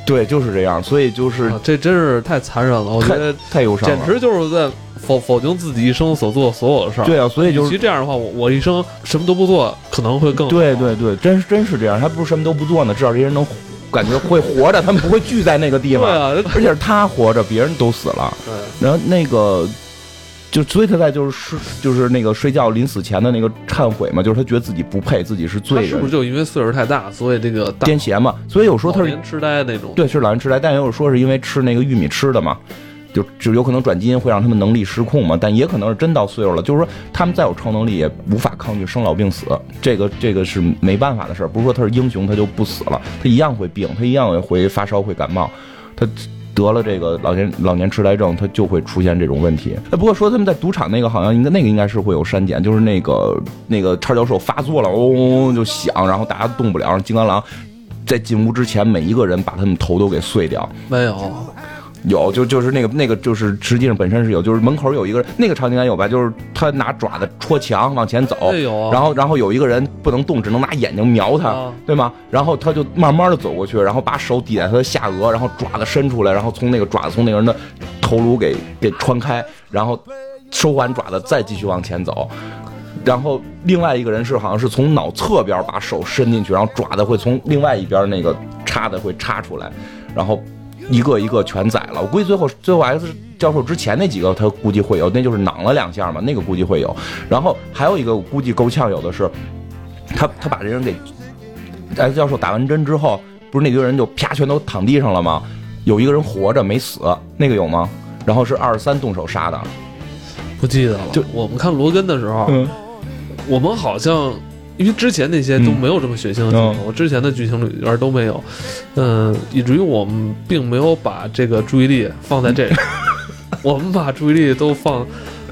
对，就是这样。所以就是啊这真是太残忍了，我觉得太忧伤了。简直就是在否否定自己一生所做所有的事儿。对啊，所以就是其实这样的话，我我一生什么都不做，可能会更对对对，真是真是这样。他不是什么都不做呢，至少这些人能感觉会活着，他们不会聚在那个地方。对啊，而且是他活着，别人都死了。对，然后那个，就所以他在就是睡就是那个睡觉临死前的那个忏悔嘛，就是他觉得自己不配，自己是罪人，是不是就因为岁数太大，所以这个癫痫嘛。所以有说他是痴呆那种？对是老年痴呆，但也有说是因为吃那个玉米吃的嘛。就就有可能转基因会让他们能力失控嘛，但也可能是真到岁数了，就是说他们再有超能力也无法抗拒生老病死，这个这个是没办法的事儿，不是说他是英雄他就不死了，他一样会病，他一样会发烧会感冒，他得了这个老年老年痴呆症，他就会出现这种问题。哎，不过说他们在赌场那个好像应该那个应该是会有删减，就是那个那个叉教授发作了，嗡嗡嗡就响，然后大家动不了，金刚狼在进屋之前每一个人把他们头都给碎掉。没有，有，就就是那个那个，就是实际上本身是有，就是门口有一个人，那个场景应该有吧？就是他拿爪子戳墙往前走，然后然后有一个人不能动，只能拿眼睛瞄他，啊对吗？然后他就慢慢的走过去，然后把手抵在他的下颚，然后爪子伸出来，然后从那个爪子从那个人的头颅给给穿开，然后收完爪子再继续往前走。然后另外一个人是好像是从脑侧边把手伸进去，然后爪子会从另外一边那个插的会插出来，然后一个一个全宰了。我估计最后最后 X 教授之前那几个他估计会有，那就是攮了两下嘛，那个估计会有。然后还有一个我估计够呛有的是，他他把这人给 X 教授打完针之后，不是那堆人就啪全都躺地上了吗？有一个人活着没死，那个有吗？然后是二十三动手杀的，不记得了。就我们看罗根的时候，嗯我们好像因为之前那些都没有这么血腥的镜头，之前的剧情里边都没有，嗯，以至于我们并没有把这个注意力放在这上，<laughs> 我们把注意力都放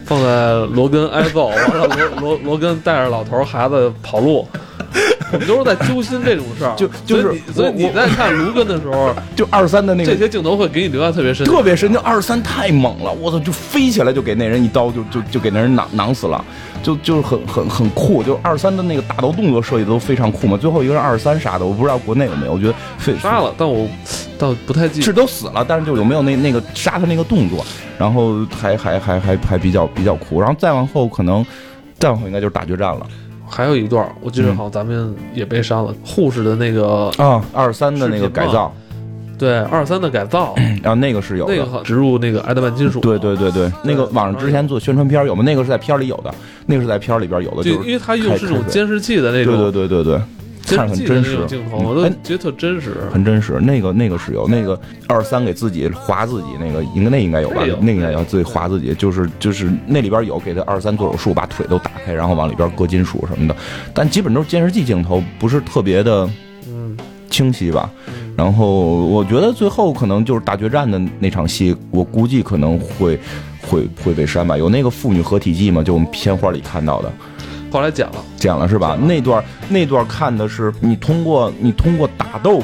放在罗根挨揍，完了罗罗罗根带着老头孩子跑路。<laughs> 我们都是在揪心这种事儿，就就是所以你在看卢根的时候，<laughs> 就二三的那个这些镜头会给你留下特别深特别深，就二三太猛了，我操，就飞起来就给那人一刀，就就就给那人囊囊死了，就就是很很很酷，就二三的那个打斗动作设计的都非常酷嘛。最后一个人二三杀的，我不知道国内有没有，我觉得非杀了，但我倒不太记是都死了，但是就有没有那那个杀他那个动作，然后还还还还还比较比较酷，然后再往后可能再往后应该就是大决战了还有一段，我记得好像咱们也被删了，护士的那个啊，二十三的那个改造，对二三的改造，然 <clears throat> 后那个是有的。那个植入那个艾德曼金属，对对对。对，那个网上之前做宣传片有吗？那个是在片里有的，那个是在片里边有的，就就是因为它用是那种监视器的那种对对对对对，监看很真实种镜头，嗯我都哎觉得特真实。很真实。那个那个是有，那个二三给自己划自己那个，应该那应该有吧那个应该要自己划自己，就是就是那里边有给他二三做手术，把腿都打开，然后往里边搁金属什么的，但基本都是监视器镜头，不是特别的嗯，清晰吧。嗯然后我觉得最后可能就是大决战的那场戏，我估计可能会会会被删吧。有那个父女合体记嘛，就我们片花里看到的。后来剪了，剪了是吧？那段那段看的是你通过你通过打斗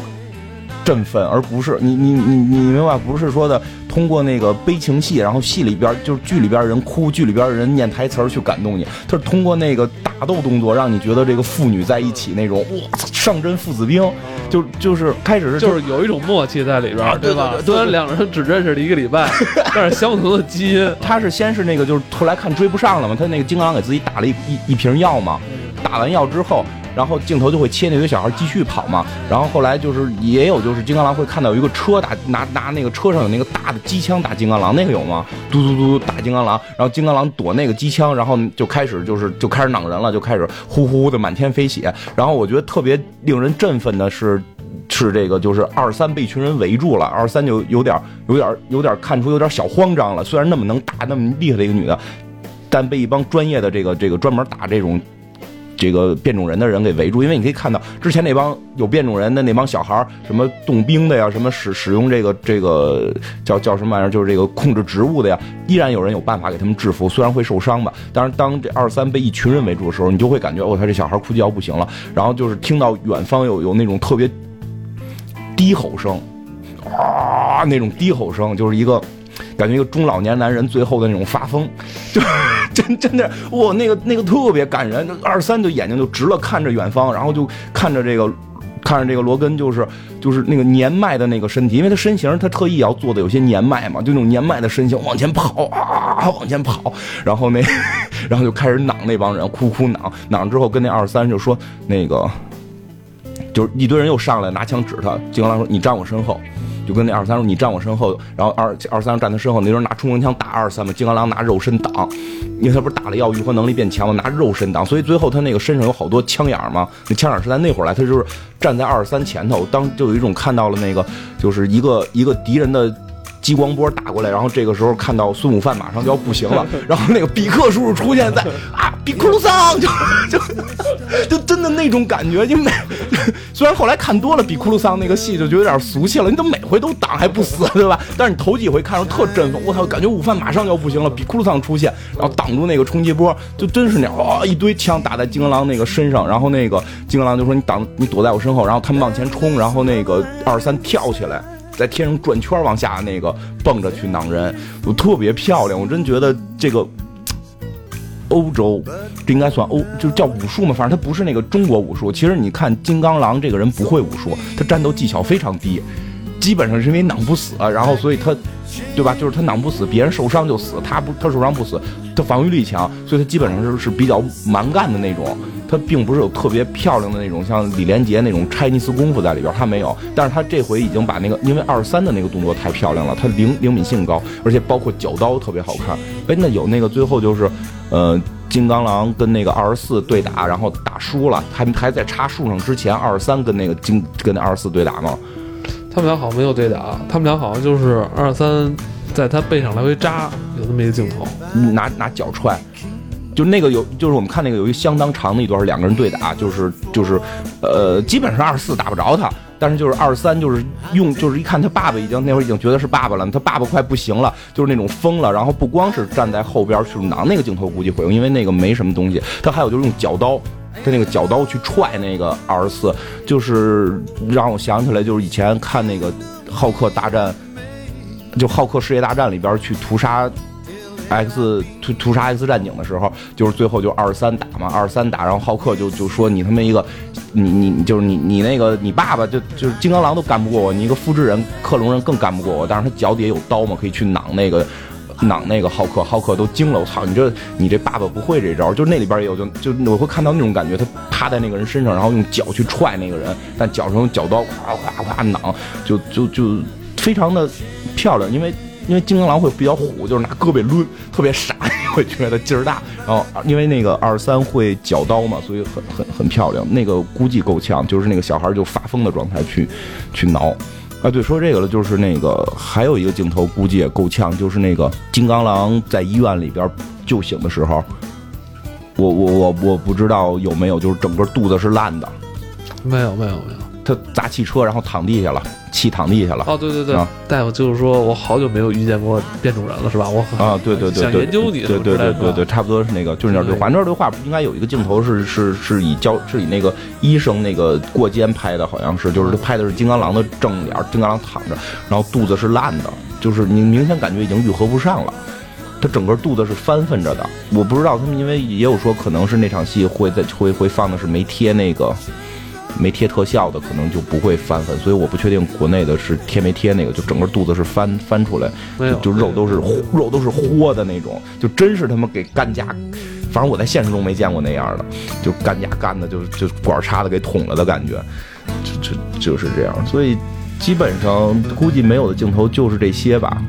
振奋，而不是你你你你明白？不是说的通过那个悲情戏，然后戏里边就是剧里边人哭，剧里边人念台词儿去感动你。他是通过那个打斗动作，让你觉得这个父女在一起那种哇上阵父子兵，就就是开始是就是有一种默契在里边对吧虽然两人只认识了一个礼拜，但是相同的基因。他是先是那个，就是后来看追不上了嘛，他那个金刚狼给自己打了一一一瓶药嘛，打完药之后，然后镜头就会切那堆小孩继续跑嘛，然后后来就是也有就是金刚狼会看到有一个车打拿拿那个车上有那个大的机枪打金刚狼，那个有吗？嘟嘟嘟打金刚狼，然后金刚狼躲那个机枪，然后就开始就是就开始攮人了，就开始呼呼的满天飞血，然后我觉得特别令人振奋的是。是这个，就是二三被一群人围住了，二三就有点、有点、有点看出有点小慌张了。虽然那么能打、那么厉害的一个女的，但被一帮专业的这个这个专门打这种。这个变种人的人给围住，因为你可以看到之前那帮有变种人的那帮小孩，什么冻冰的呀，什么使使用这个这个叫叫什么玩意儿，就是这个控制植物的呀，依然有人有办法给他们制服，虽然会受伤吧。但是当这二三被一群人围住的时候，你就会感觉哦，他这小孩估计要不行了。然后就是听到远方有有那种特别低吼声，啊，那种低吼声，就是一个感觉一个中老年男人最后的那种发疯，就。<laughs> 真真的，哇，那个那个特别感人，二三就眼睛就直了，看着远方，然后就看着这个，看着这个罗根，就是就是那个年迈的那个身体，因为他身形他特意要做的有些年迈嘛，就那种年迈的身形往前跑啊，往前跑，然后那 <laughs> 然后就开始攮那帮人，哭哭攮，攮之后跟那二三就说那个，就是一堆人又上来拿枪指他，金刚狼说你站我身后。就跟那二三说，你站我身后，然后二二三站他身后，那时候拿冲锋枪打二三嘛，金刚狼拿肉身挡，因为他不是打了药愈合能力变强了，拿肉身挡，所以最后他那个身上有好多枪眼嘛，那枪眼是在那会儿来，他就是站在二三前头，当就有一种看到了那个就是一个一个敌人的。激光波打过来，然后这个时候看到孙悟饭马上就要不行了，<laughs> 然后那个比克叔叔出现在啊，比克鲁桑就就就真的那种感觉，就每虽然后来看多了比库鲁桑那个戏，就觉得有点俗气了。你怎么每回都挡还不死，对吧？但是你头几回看着特振奋，我操，感觉悟饭马上就要不行了，比库鲁桑出现，然后挡住那个冲击波，就真是那样，哇，一堆枪打在金刚狼那个身上，然后那个金刚狼就说你挡，你躲在我身后，然后他们往前冲，然后那个二三跳起来。在天上转圈往下那个蹦着去囊人，我特别漂亮。我真觉得这个欧洲这应该算欧，就叫武术嘛。反正他不是那个中国武术。其实你看金刚狼这个人不会武术，他战斗技巧非常低，基本上是因为囊不死，然后所以他，对吧？就是他攮不死，别人受伤就死，他不他受伤不死，他防御力强，所以他基本上是是比较蛮干的那种。他并不是有特别漂亮的那种，像李连杰那种拆尼斯功夫在里边，他没有。但是他这回已经把那个，因为二三的那个动作太漂亮了，他灵灵敏性高，而且包括脚刀特别好看。哎，那有那个最后就是，呃，金刚狼跟那个二十四对打，然后打输了，还还在插树上之前，二十三跟那个金跟那二十四对打吗？他们俩好像没有对打，他们俩好像就是二三在他背上来回扎，有那么一个镜头，拿拿脚踹。就那个有，就是我们看那个有一相当长的一段，两个人对打，就是就是，呃，基本上二十四打不着他，但是就是二十三就是用，就是一看他爸爸已经那会儿已经觉得是爸爸了，他爸爸快不行了，就是那种疯了，然后不光是站在后边去拿那个镜头，估计会用，因为那个没什么东西，他还有就是用脚刀，他那个脚刀去踹那个二十四，就是让我想起来就是以前看那个浩克大战，就浩克世界大战里边去屠杀。X 屠屠杀 X 战警的时候，就是最后就二十三打嘛，二十三打，然后浩克就就说你他妈一个，你你就是你你那个你爸爸就就是金刚狼都干不过我，你一个复制人克隆人更干不过我，但是他脚底下有刀嘛，可以去攮那个攮那个浩克，浩克都惊了，我操，你这你这爸爸不会这招，就那里边也有，就就我会看到那种感觉，他趴在那个人身上，然后用脚去踹那个人，但脚上用脚刀咵咵咵攮，就就就非常的漂亮，因为。因为金刚狼会比较虎，就是拿胳膊抡，特别傻，<laughs> 你会觉得劲儿大。然后因为那个二三会脚刀嘛，所以很很很漂亮。那个估计够呛，就是那个小孩就发疯的状态去去挠。啊，对，说这个了，就是那个还有一个镜头估计也够呛，就是那个金刚狼在医院里边救醒的时候，我我我我不知道有没有，就是整个肚子是烂的。没有没有没有。他砸汽车，然后躺地下了，气躺地下了。哦，对对对，大夫就是说我好久没有遇见过变种人了，是吧？我啊，对对对，想研究你，对对对对对，差不多是那个，就是那对。反正这对话应该有一个镜头是是是以教是以那个医生那个过肩拍的，好像是，就是拍的是金刚狼的正脸，金刚狼躺着，然后肚子是烂的，就是你明显感觉已经愈合不上了，他整个肚子是翻翻着的。我不知道他们，因为也有说可能是那场戏会在会会放的是没贴那个。没贴特效的可能就不会翻翻，所以我不确定国内的是贴没贴那个，就整个肚子是翻翻出来，就肉都是肉都是豁的那种，就真是他妈给干架，反正我在现实中没见过那样的，就干架干的就就管插的给捅了的感觉，就就就是这样，所以基本上估计没有的镜头就是这些吧。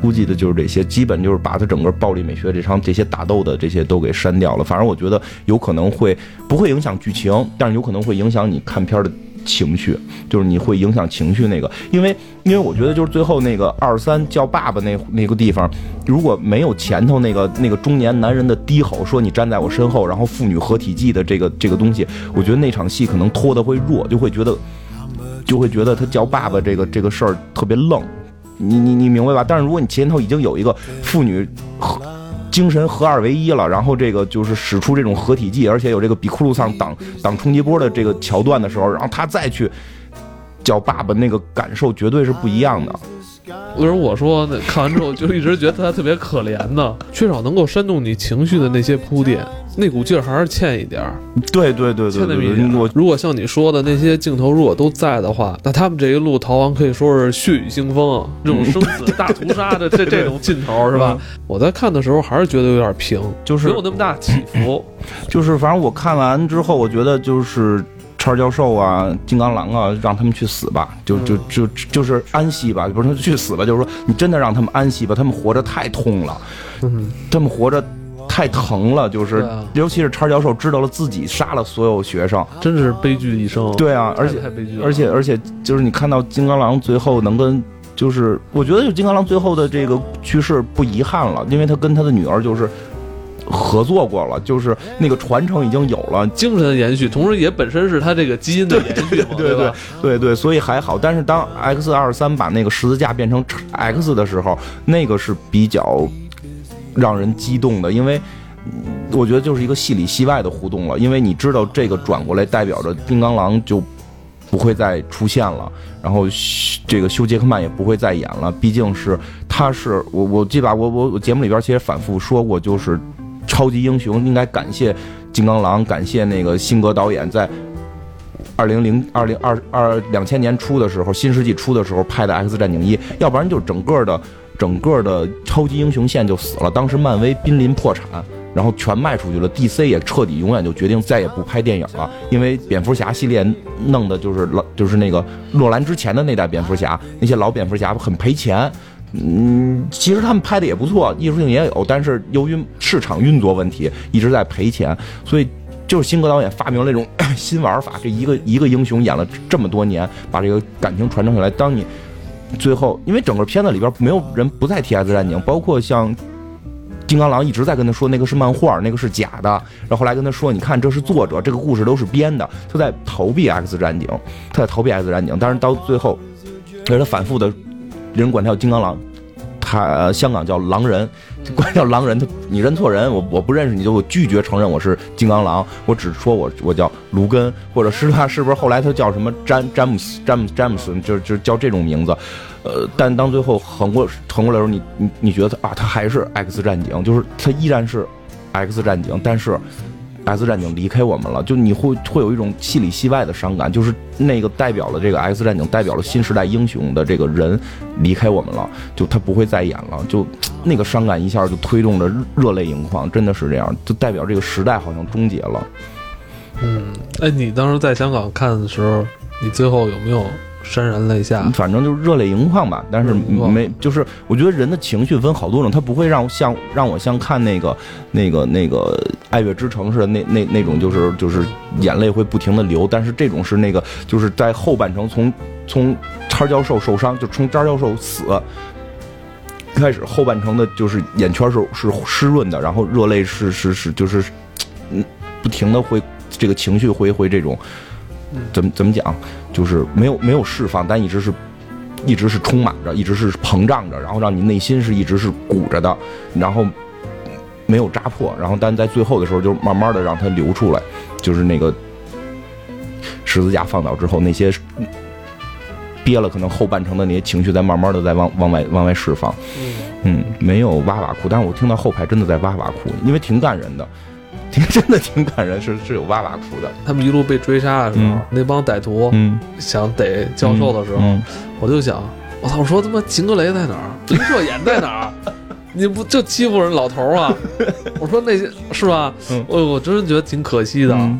估计的就是这些，基本就是把他整个暴力美学这场这些打斗的这些都给删掉了。反正我觉得有可能会不会影响剧情，但是有可能会影响你看片的情绪，就是你会影响情绪那个，因为因为我觉得就是最后那个二三叫爸爸那那个地方，如果没有前头那个那个中年男人的低吼说你站在我身后，然后父女合体技的这个这个东西，我觉得那场戏可能拖的会弱，就会觉得就会觉得他叫爸爸这个这个事儿特别愣，你你你明白吧？但是如果你前头已经有一个父女合精神合二为一了，然后这个就是使出这种合体技，而且有这个比库鲁桑挡挡冲击波的这个桥段的时候，然后他再去叫爸爸，那个感受绝对是不一样的。为什么我说？看完之后就一直觉得他特别可怜呢？缺少能够煽动你情绪的那些铺垫，那股劲儿还是欠一点儿，对对对对欠那对么一点我如果像你说的那些镜头如果都在的话，那他们这一路逃亡可以说是血雨腥风，这种生死大屠杀的 <laughs> 这这种劲头是吧？我在看的时候还是觉得有点平，就是没有那么大起伏。就是，反正我看完之后，我觉得就是叉教授啊、金刚狼啊，让他们去死吧，就就就就是安息吧，不是说去死吧，就是说你真的让他们安息吧，他们活着太痛了，嗯，他们活着太疼了，就是啊尤其是叉教授知道了自己杀了所有学生，真是悲剧一生。对啊，而且悲剧了，而且而且就是你看到金刚狼最后能跟。就是我觉得，就金刚狼最后的这个去世不遗憾了，因为他跟他的女儿就是合作过了，就是那个传承已经有了，精神的延续，同时也本身是他这个基因的延续嘛，对对？对对，所以还好。但是当 X 二三把那个十字架变成 X 的时候，那个是比较让人激动的，因为我觉得就是一个戏里戏外的互动了。因为你知道这个转过来代表着金刚狼就不会再出现了，然后这个休杰克曼也不会再演了，毕竟是他是我我记吧，我我我节目里边其实反复说过，就是超级英雄应该感谢金刚狼，感谢那个辛格导演在二零零二零二二两千年初的时候，新世纪初的时候拍的《X 战警一》，要不然就整个的整个的超级英雄线就死了。当时漫威濒临破产，然后全卖出去了，DC 也彻底永远就决定再也不拍电影了，因为蝙蝠侠系列弄的就是老就是那个诺兰之前的那代蝙蝠侠，那些老蝙蝠侠很赔钱。嗯，其实他们拍的也不错，艺术性也有，但是由于市场运作问题，一直在赔钱，所以就是新格导演发明了那种新玩法，这一个一个英雄演了这么多年，把这个感情传承下来。当你最后，因为整个片子里边没有人不再提 X 战警，包括像金刚狼一直在跟他说那个是漫画，那个是假的，然后后来跟他说，你看这是作者，这个故事都是编的，他在逃避 X 战警，他在逃避 X 战警，但是到最后，可是他反复的，人管他叫金刚狼。他、呃香港叫狼人，<laughs> 管叫狼人，他你认错人，我我不认识你就我拒绝承认我是金刚狼，我只说我我叫卢根，或者是他是不是后来他叫什么詹詹姆斯詹姆斯詹姆斯，就就叫这种名字，呃，但当最后横过横过来的时候，你你你觉得啊，他还是 X 战警，就是他依然是 X 战警，但是 X 战警离开我们了，就你会会有一种戏里戏外的伤感，就是那个代表了这个 X 战警，代表了新时代英雄的这个人离开我们了，就他不会再演了，就那个伤感一下就推动着热泪盈眶，真的是这样，就代表这个时代好像终结了。嗯，哎，你当时在香港看的时候，你最后有没有潸然泪下？反正就是热泪盈眶吧，但是没，就是我觉得人的情绪分好多种，他不会让像让我像看那个那个那个《爱乐之城》似的那那那种，就是就是眼泪会不停的流，但是这种是那个就是在后半程从从叉教授受伤，就从叉教授死。开始后半程的，就是眼圈是是湿润的，然后热泪是是是就是，嗯，不停的会这个情绪会会这种，怎么怎么讲，就是没有没有释放，但一直是一直是充满着，一直是膨胀着，然后让你内心是一直是鼓着的，然后没有扎破，然后但在最后的时候就慢慢的让它流出来，就是那个十字架放倒之后那些。憋了，可能后半程的那些情绪在慢慢的在往往外往外释放，嗯，没有哇哇哭，但是我听到后排真的在哇哇哭，因为挺感人的，挺真的挺感人，是是有哇哇哭的，他们一路被追杀的时候，嗯那帮歹徒嗯，想逮教授的时候，嗯我就想，我操！我说他妈秦格雷在哪儿？林射眼在哪儿？<laughs> 你不就欺负人老头儿啊？<laughs> 我说那些是吧？嗯我我真是觉得挺可惜的。嗯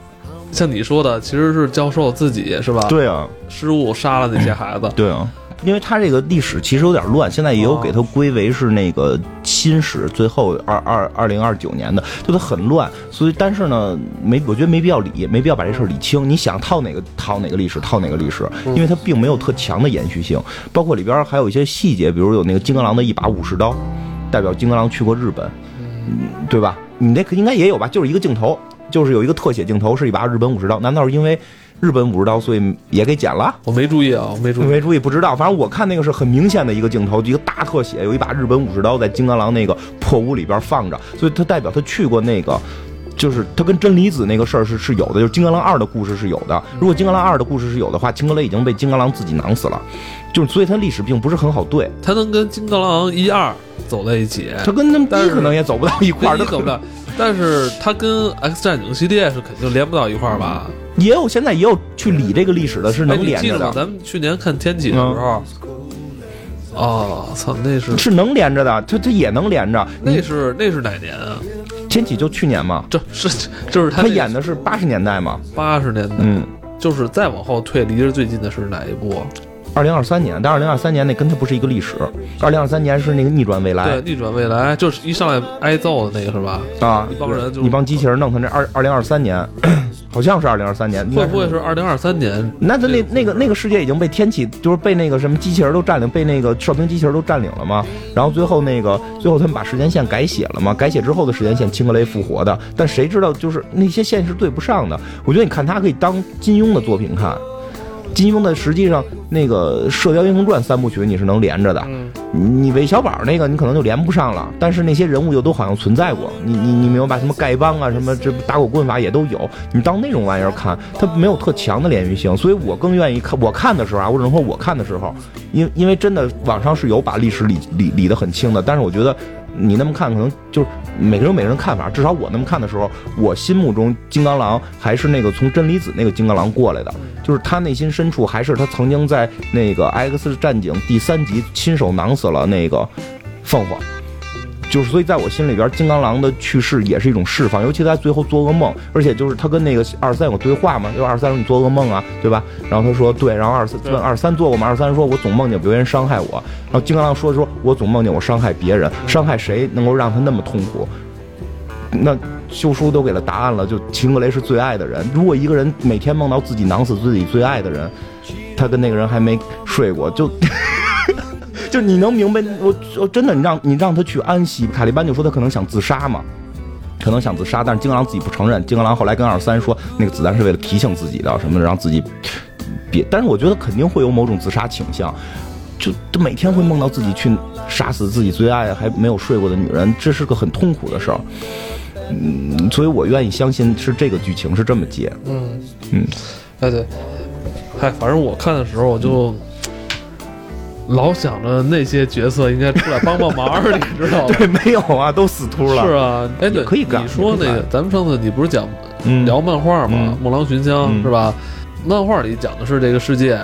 像你说的，其实是教授自己是吧？，对啊，失误杀了那些孩子。对啊，因为它这个历史其实有点乱，现在也有给它归为是那个新史，最后二二二零二九年的，就它很乱。所以，但是呢，没我觉得没必要理，没必要把这事儿理清。你想套哪个套哪个历史，套哪个历史，因为它并没有特强的延续性。包括里边还有一些细节，比如有那个金刚狼的一把武士刀，代表金刚狼去过日本，嗯，对吧？你那个应该也有吧？就是一个镜头，就是有一个特写镜头，是一把日本武士刀。难道是因为日本武士刀，所以也给剪了？我没注意啊，我没注意。没注意，不知道。反正我看那个是很明显的一个镜头，一个大特写，有一把日本武士刀在金刚狼那个破屋里边放着，所以它代表他去过那个。就是他跟真离子那个事儿是是有的，就是金刚狼二的故事是有的。如果金刚狼二的故事是有的话，金刚雷已经被金刚狼自己囊死了，就是所以他历史并不是很好对。他能跟金刚狼一二走在一起，他跟他们一可能也走不到一块儿，走不了。但是他跟 X 战警系列是肯定连不到一块儿吧？也有现在也有去理这个历史的，是哎，能？连着的，咱们去年看天启的时候，哦，操，那是是能连着的，他他也能连着。那是那是哪年啊？天启就去年嘛，这是就是他他演的是八十年代嘛，八十年代，嗯，就是再往后退，离着最近的是哪一部？二零二三年，但二零二三年那跟他不是一个历史，二零二三年是那个逆转未来对，逆转未来就是一上来挨揍的那个是吧？啊一，帮人就一帮机器人弄他那二二零二三年，好像是二零二三年，会不会是二零二三年？那他那那个那个世界已经被天启，就是被那个什么机器人都占领，被那个哨兵机器人都占领了嘛。然后最后那个最后他们把时间线改写了嘛，改写之后的时间线，青格雷复活的，但谁知道就是那些线是对不上的。我觉得你看他可以当金庸的作品看，金庸的实际上那个《射雕英雄传》三部曲你是能连着的，嗯，你你韦小宝那个你可能就连不上了，但是那些人物又都好像存在过，你你你明白吧？什么丐帮啊，什么这打狗棍法也都有，你当那种玩意儿看，它没有特强的连续性，所以我更愿意看。我看的时候啊，我只能说我看的时候，因因为真的网上是有把历史理理理得很清的，但是我觉得你那么看可能就是每个人有每个人看法，至少我那么看的时候，我心目中金刚狼还是那个从真理子那个金刚狼过来的，就是他内心深处还是他曾经在那个 X 战警第三集亲手囊死了那个凤凰。就是，所以在我心里边，金刚狼的去世也是一种释放，尤其他最后做噩梦，而且就是他跟那个二三有对话嘛，就二三说你做噩梦啊，对吧？然后他说对，然后二三问二三做过吗？二三说我总梦见别人伤害我，然后金刚狼说说我总梦见我伤害别人，伤害谁能够让他那么痛苦？那修书都给了答案了，就秦格雷是最爱的人。如果一个人每天梦到自己囊死自己最爱的人，他跟那个人还没睡过，就就你能明白？我我真的，你让你让他去安息，塔利班就说他可能想自杀嘛，可能想自杀，但是金刚狼自己不承认。金刚狼后来跟二三说，那个子弹是为了提醒自己的，什么的，让自己别。但是我觉得肯定会有某种自杀倾向，就就每天会梦到自己去杀死自己最爱还没有睡过的女人，这是个很痛苦的事儿。嗯，所以我愿意相信是这个剧情是这么接。嗯嗯，哎对，嗨，反正我看的时候我就。老想着那些角色应该出来帮帮忙，你知道吗？<laughs> 对，没有啊，都死秃了。是啊，哎，对，可以干你说那个咱们上次你不是讲嗯聊漫画吗？嗯木狼寻香》嗯是吧？漫画里讲的是这个世界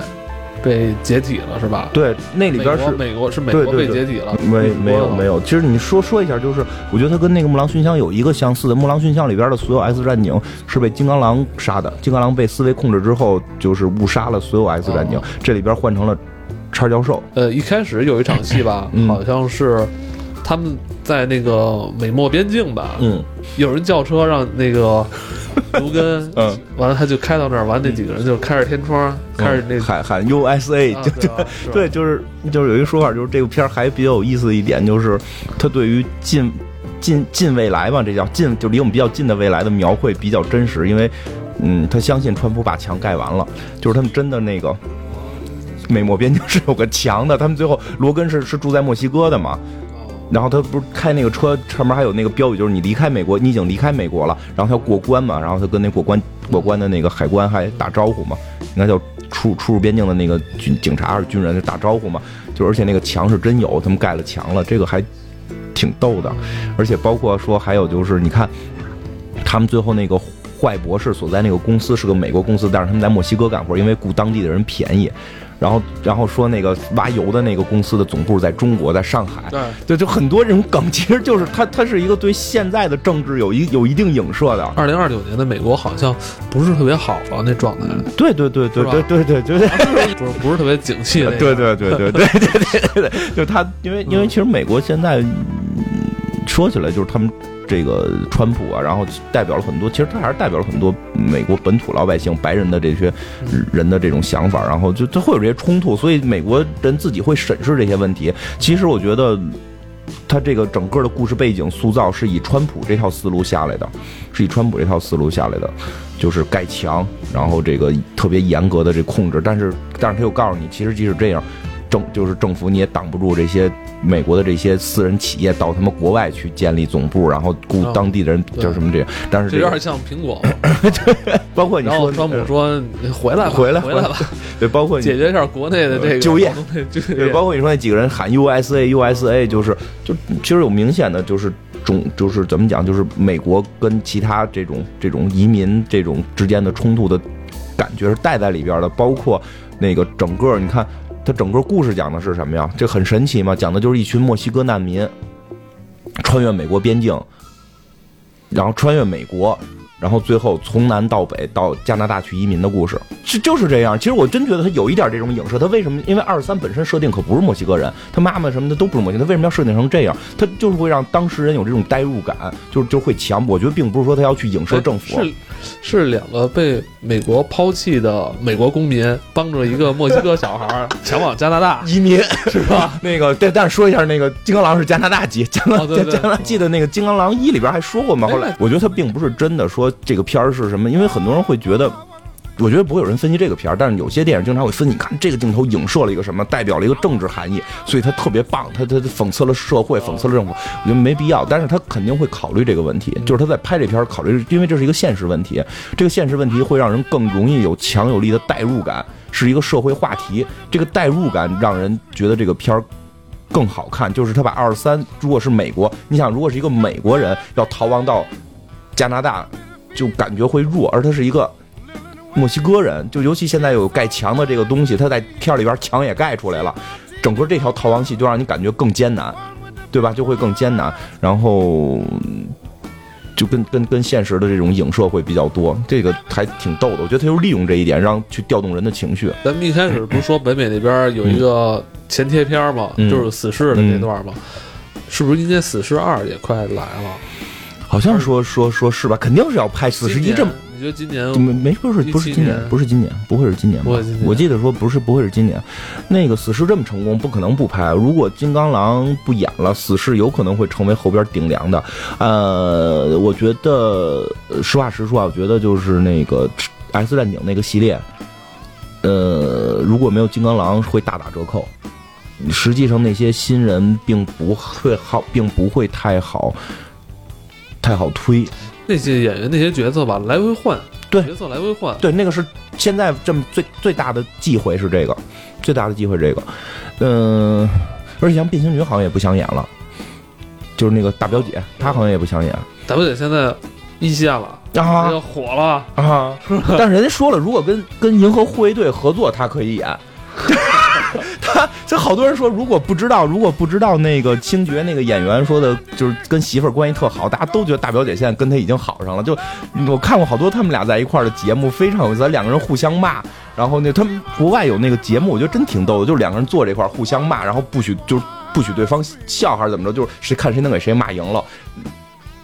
被解体了，是吧？对，那里边是美国是美国被解体了，没没有没有，其实你说说一下，就是我觉得它跟那个《木狼熏香》有一个相似的，《木狼熏香》里边的所有 X 战警是被金刚狼杀的，金刚狼被思维控制之后，就是误杀了所有 X 战警，哦这里边换成了叉教授，呃，一开始有一场戏吧，嗯。好像是他们在那个美墨边境吧，嗯。有人叫车让那个 <laughs> 卢根，嗯，完了他就开到那儿，完了那几个人就开着天窗，开着那喊喊 USA，啊就就 <laughs> 对，就是就是有一个说法，就是这个片儿还比较有意思的一点，就是他对于近近近未来嘛，这叫近，就离我们比较近的未来的描绘比较真实，因为嗯，他相信川普把墙盖完了，就是他们真的那个。美墨边境是有个墙的，他们最后罗根是是住在墨西哥的嘛，然后他不是开那个车上面还有那个标语，就是你离开美国，你已经离开美国了，然后他要过关嘛，然后他跟那过关过关的那个海关还打招呼嘛，应该叫出出入边境的那个军警察还是军人就打招呼嘛，就而且那个墙是真有，他们盖了墙了，这个还挺逗的，而且包括说还有就是你看他们最后那个坏博士所在那个公司是个美国公司，但是他们在墨西哥干活，因为雇当地的人便宜。然后，然后说那个挖油的那个公司的总部在中国，在上海。对，对，就很多这种梗，其实就是它，它是一个对现在的政治有一有一定影射的。二零二九年的美国好像不是特别好了，那状态。对对对对对对对对对。不是不是特别景气那个。对对对对对对对对对，就他，因为因为其实美国现在、嗯说起来就是他们这个川普啊，然后代表了很多，其实他还是代表了很多美国本土老百姓、白人的这些人的这种想法，然后就他会有这些冲突，所以美国人自己会审视这些问题。其实我觉得。他这个整个的故事背景塑造是以川普这套思路下来的，是以川普这套思路下来的，就是盖墙，然后这个特别严格的这控制，但是但是他又告诉你，其实即使这样，政就是政府你也挡不住这些美国的这些私人企业到他们国外去建立总部，然后雇哦当地的人对就是什么这样，但是这有点像苹果，<laughs> 对包括你说川普说回来，回来回来吧，对，包括你解决一下国内的这个就业对，业，包括你说那几个人喊 USA USA，就是就其实有明显的就是种就是怎么讲，就是美国跟其他这种这种移民这种之间的冲突的感觉是带在里边的，包括那个整个你看它整个故事讲的是什么呀？这很神奇嘛，讲的就是一群墨西哥难民穿越美国边境，然后穿越美国。然后最后从南到北到加拿大去移民的故事，是就是这样。其实我真觉得他有一点这种影射。他为什么？因为二十三本身设定可不是墨西哥人，他妈妈什么的都不是墨西哥，他为什么要设定成这样？他就是会让当事人有这种代入感，就是就会强。我觉得并不是说他要去影射政府，是是两个被美国抛弃的美国公民，帮助一个墨西哥小孩儿 <laughs> 前往加拿大，<laughs> 移民 <laughs> 是吧？那个对，但是说一下，那个金刚狼是加拿大籍，加拿加拿大记得那个金刚狼一里边还说过嘛。哎后来我觉得他并不是真的说这个片儿是什么，因为很多人会觉得。我觉得不会有人分析这个片儿，但是有些电影经常会分析，你看这个镜头影射了一个什么，代表了一个政治含义，所以它特别棒，它它它讽刺了社会，讽刺了政府，我觉得没必要，但是他肯定会考虑这个问题，就是他在拍这片儿考虑，因为这是一个现实问题，这个现实问题会让人更容易有强有力的代入感，是一个社会话题，这个代入感让人觉得这个片儿更好看，就是他把二十三，如果是美国，你想如果是一个美国人要逃亡到加拿大，就感觉会弱，而他是一个墨西哥人，就尤其现在有盖墙的这个东西，他在片儿里边墙也盖出来了，整个这条逃亡戏就让你感觉更艰难，对吧？就会更艰难，然后。嗯就跟跟跟现实的这种影射会比较多，这个还挺逗的。我觉得他就利用这一点，让去调动人的情绪。咱们一开始不是说北美那边有一个前贴片吗？嗯就是死侍的那段吗？是不是应该死侍二也快来了？好像说说说是吧？肯定是要拍四十一这么你觉得今年没没不是不是今年年不是今年不会是今年吧我记得说不是不会是今年，那个死侍这么成功，不可能不拍。如果金刚狼不演了，死侍有可能会成为后边顶梁的。呃，我觉得呃实话实说啊，我觉得就是那个 X 战警那个系列，呃，如果没有金刚狼会大打折扣。实际上那些新人并不会好，并不会太好，太好推。那些演员那些角色吧，来回换，对角色来回换，对，那个是现在这么最最大的忌讳是这个，最大的忌讳这个，嗯、而且像变形女好像也不想演了，就是那个大表姐，她好像也不想演大表姐现在一线了，啊要火了，啊！但是人家说了，如果跟跟银河护卫队合作，她可以演。<laughs> <laughs> 他这好多人说，如果不知道，如果不知道那个星爵那个演员说的，就是跟媳妇儿关系特好，大家都觉得大表姐现在跟他已经好上了。就我看过好多他们俩在一块儿的节目，非常有意思，两个人互相骂，然后那他们国外有那个节目，我觉得真挺逗的，就是两个人坐这块儿互相骂，然后不许就是不许对方笑还是怎么着，就是谁看谁能给谁骂赢了。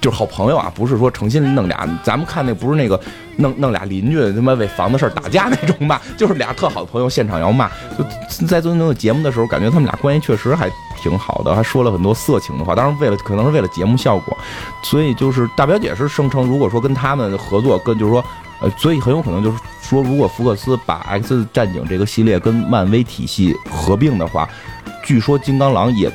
就是好朋友啊，不是说诚心弄俩。咱们看那不是那个弄弄俩邻居他妈为房子事儿打架那种骂，<laughs> 就是俩特好的朋友现场要骂。就在做那个节目的时候，感觉他们俩关系确实还挺好的，还说了很多色情的话。当然为了可能是为了节目效果，所以就是大表姐是声称，如果说跟他们合作，跟就是说。呃，所以很有可能就是说，如果福克斯把 X 战警这个系列跟漫威体系合并的话，据说金刚狼也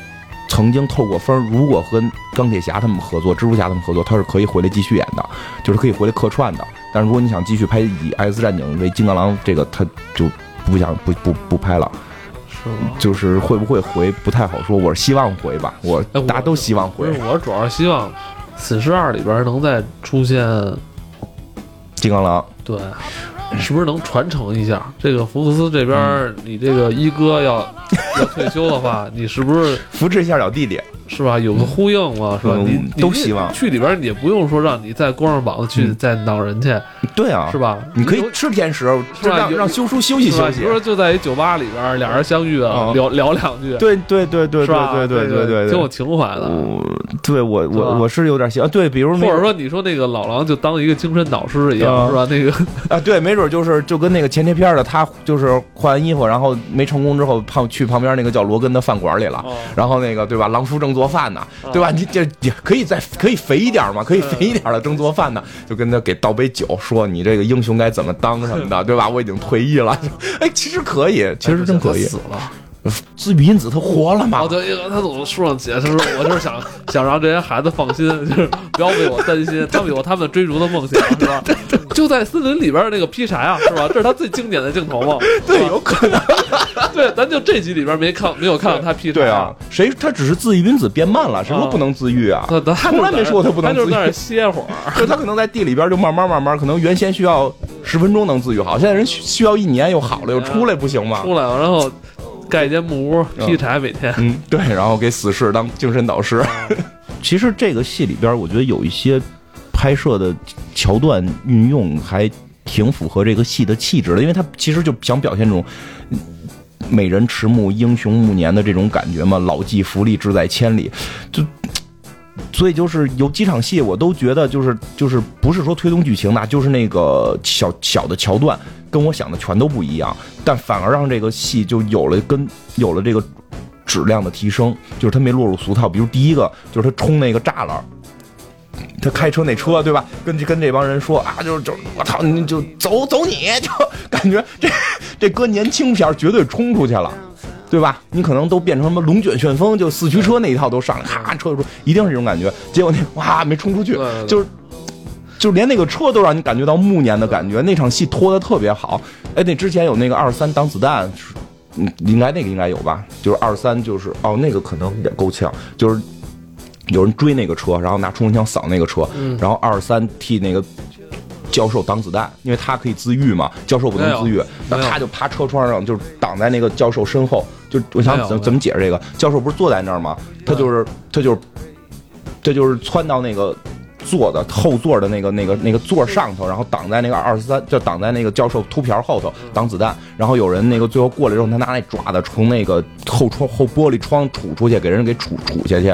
曾经透过风，如果和钢铁侠他们合作、蜘蛛侠他们合作，他是可以回来继续演的，就是可以回来客串的。但是如果你想继续拍以 X 战警为金刚狼，这个他就不想不不不拍了，是吗？就是会不会回不太好说。我是希望回吧，我大家都希望回不是，。我主要是希望死侍二里边能再出现金刚狼，对，是不是能传承一下？这个福克斯这边，你这个一哥要要退休的话，你是不是扶持一下小弟弟。是吧？有个呼应嘛，是吧？嗯你你都希望去里边儿，也不用说让你再光着膀子去嗯再挠人去，对啊，是吧？你可以吃甜食，是吧有让让修叔休息是吧休息比如。说就在一酒吧里边儿，俩人相遇啊，啊聊聊两句，对对对对是吧？对对对对对，挺有情怀的。我对我我我是有点喜欢，对，比如或那个者说你说那个老狼就当一个精神导师一样，啊是吧？那个啊，对，没准就是就跟那个前贴片的他，就是换完衣服，然后没成功之后，旁去旁边那个叫罗根的饭馆里了。哦然后那个对吧，狼叔正做饭呢，啊对吧？你这也可以再可以肥一点嘛，可以肥一点的正做饭呢，就跟他给倒杯酒，说你这个英雄该怎么当什么的，对吧？我已经退役了，哎，其实可以，其实真可以他。死了。自愈因子他活了嘛哦，？对，因为他总树上写，他说我就是想想让这些孩子放心，就是不要为我担心，他们有他们追逐的梦想，是吧？就在森林里边那个劈柴啊，是吧？这是他最经典的镜头嘛？对，有可能。<laughs> 对，咱就这集里边没看没有看到他劈柴，对啊，，谁他只是自愈因子变慢了，什么啊不能自愈啊？他他从来没说他不能自愈他就是在那儿歇会儿。<laughs> 就他可能在地里边就慢慢慢慢，可能原先需要十分钟能自愈好，现在人需需要一年又好了，又出来不行吗？出来了，然后盖一间木屋劈柴，每天嗯，对，然后给死士当精神导师。<laughs> 其实这个戏里边，我觉得有一些拍摄的桥段运用还挺符合这个戏的气质的，因为他其实就想表现这种。嗯美人迟暮，英雄暮年的这种感觉嘛，老骥伏枥，志在千里，就所以就是有几场戏，我都觉得就是就是不是说推动剧情的，就是那个小小的桥段，跟我想的全都不一样，但反而让这个戏就有了跟有了这个质量的提升，就是他没落入俗套。比如第一个就是他冲那个栅栏。他开车那车对吧？跟跟这帮人说啊，就是就我操，你就走走你，就感觉这这哥年轻片绝对冲出去了。对吧？你可能都变成什么龙卷旋风，就四驱车那一套都上来，咔车就出，一定是这种感觉。结果那哇没冲出去就是就连那个车都让你感觉到暮年的感觉。那场戏拖得特别好。哎，那之前有那个二三挡子弹，嗯，应该那个应该有吧？就是二三就是哦，那个可能也够呛，就是有人追那个车，然后拿冲锋枪扫那个车，嗯然后二三替那个。教授挡子弹，因为他可以自愈嘛，教授不能自愈，那他就爬车窗上，就是挡在那个教授身后。就我想怎么怎么解释这个？教授不是坐在那儿吗？他就是他就是他就是窜到那个坐的后座的那个那个那个座上头，然后挡在那个二十三，就挡在那个教授秃瓢后头挡子弹。然后有人那个最后过来之后，他拿那爪子从那个后窗后玻璃窗杵出去，给人给杵杵下去，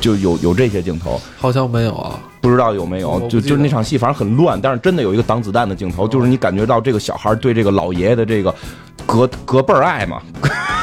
就有有这些镜头。好像没有啊。不知道有没有就就那场戏，反正很乱，但是真的有一个挡子弹的镜头，就是你感觉到这个小孩对这个老爷爷的这个隔隔辈儿爱嘛，<laughs> <laughs>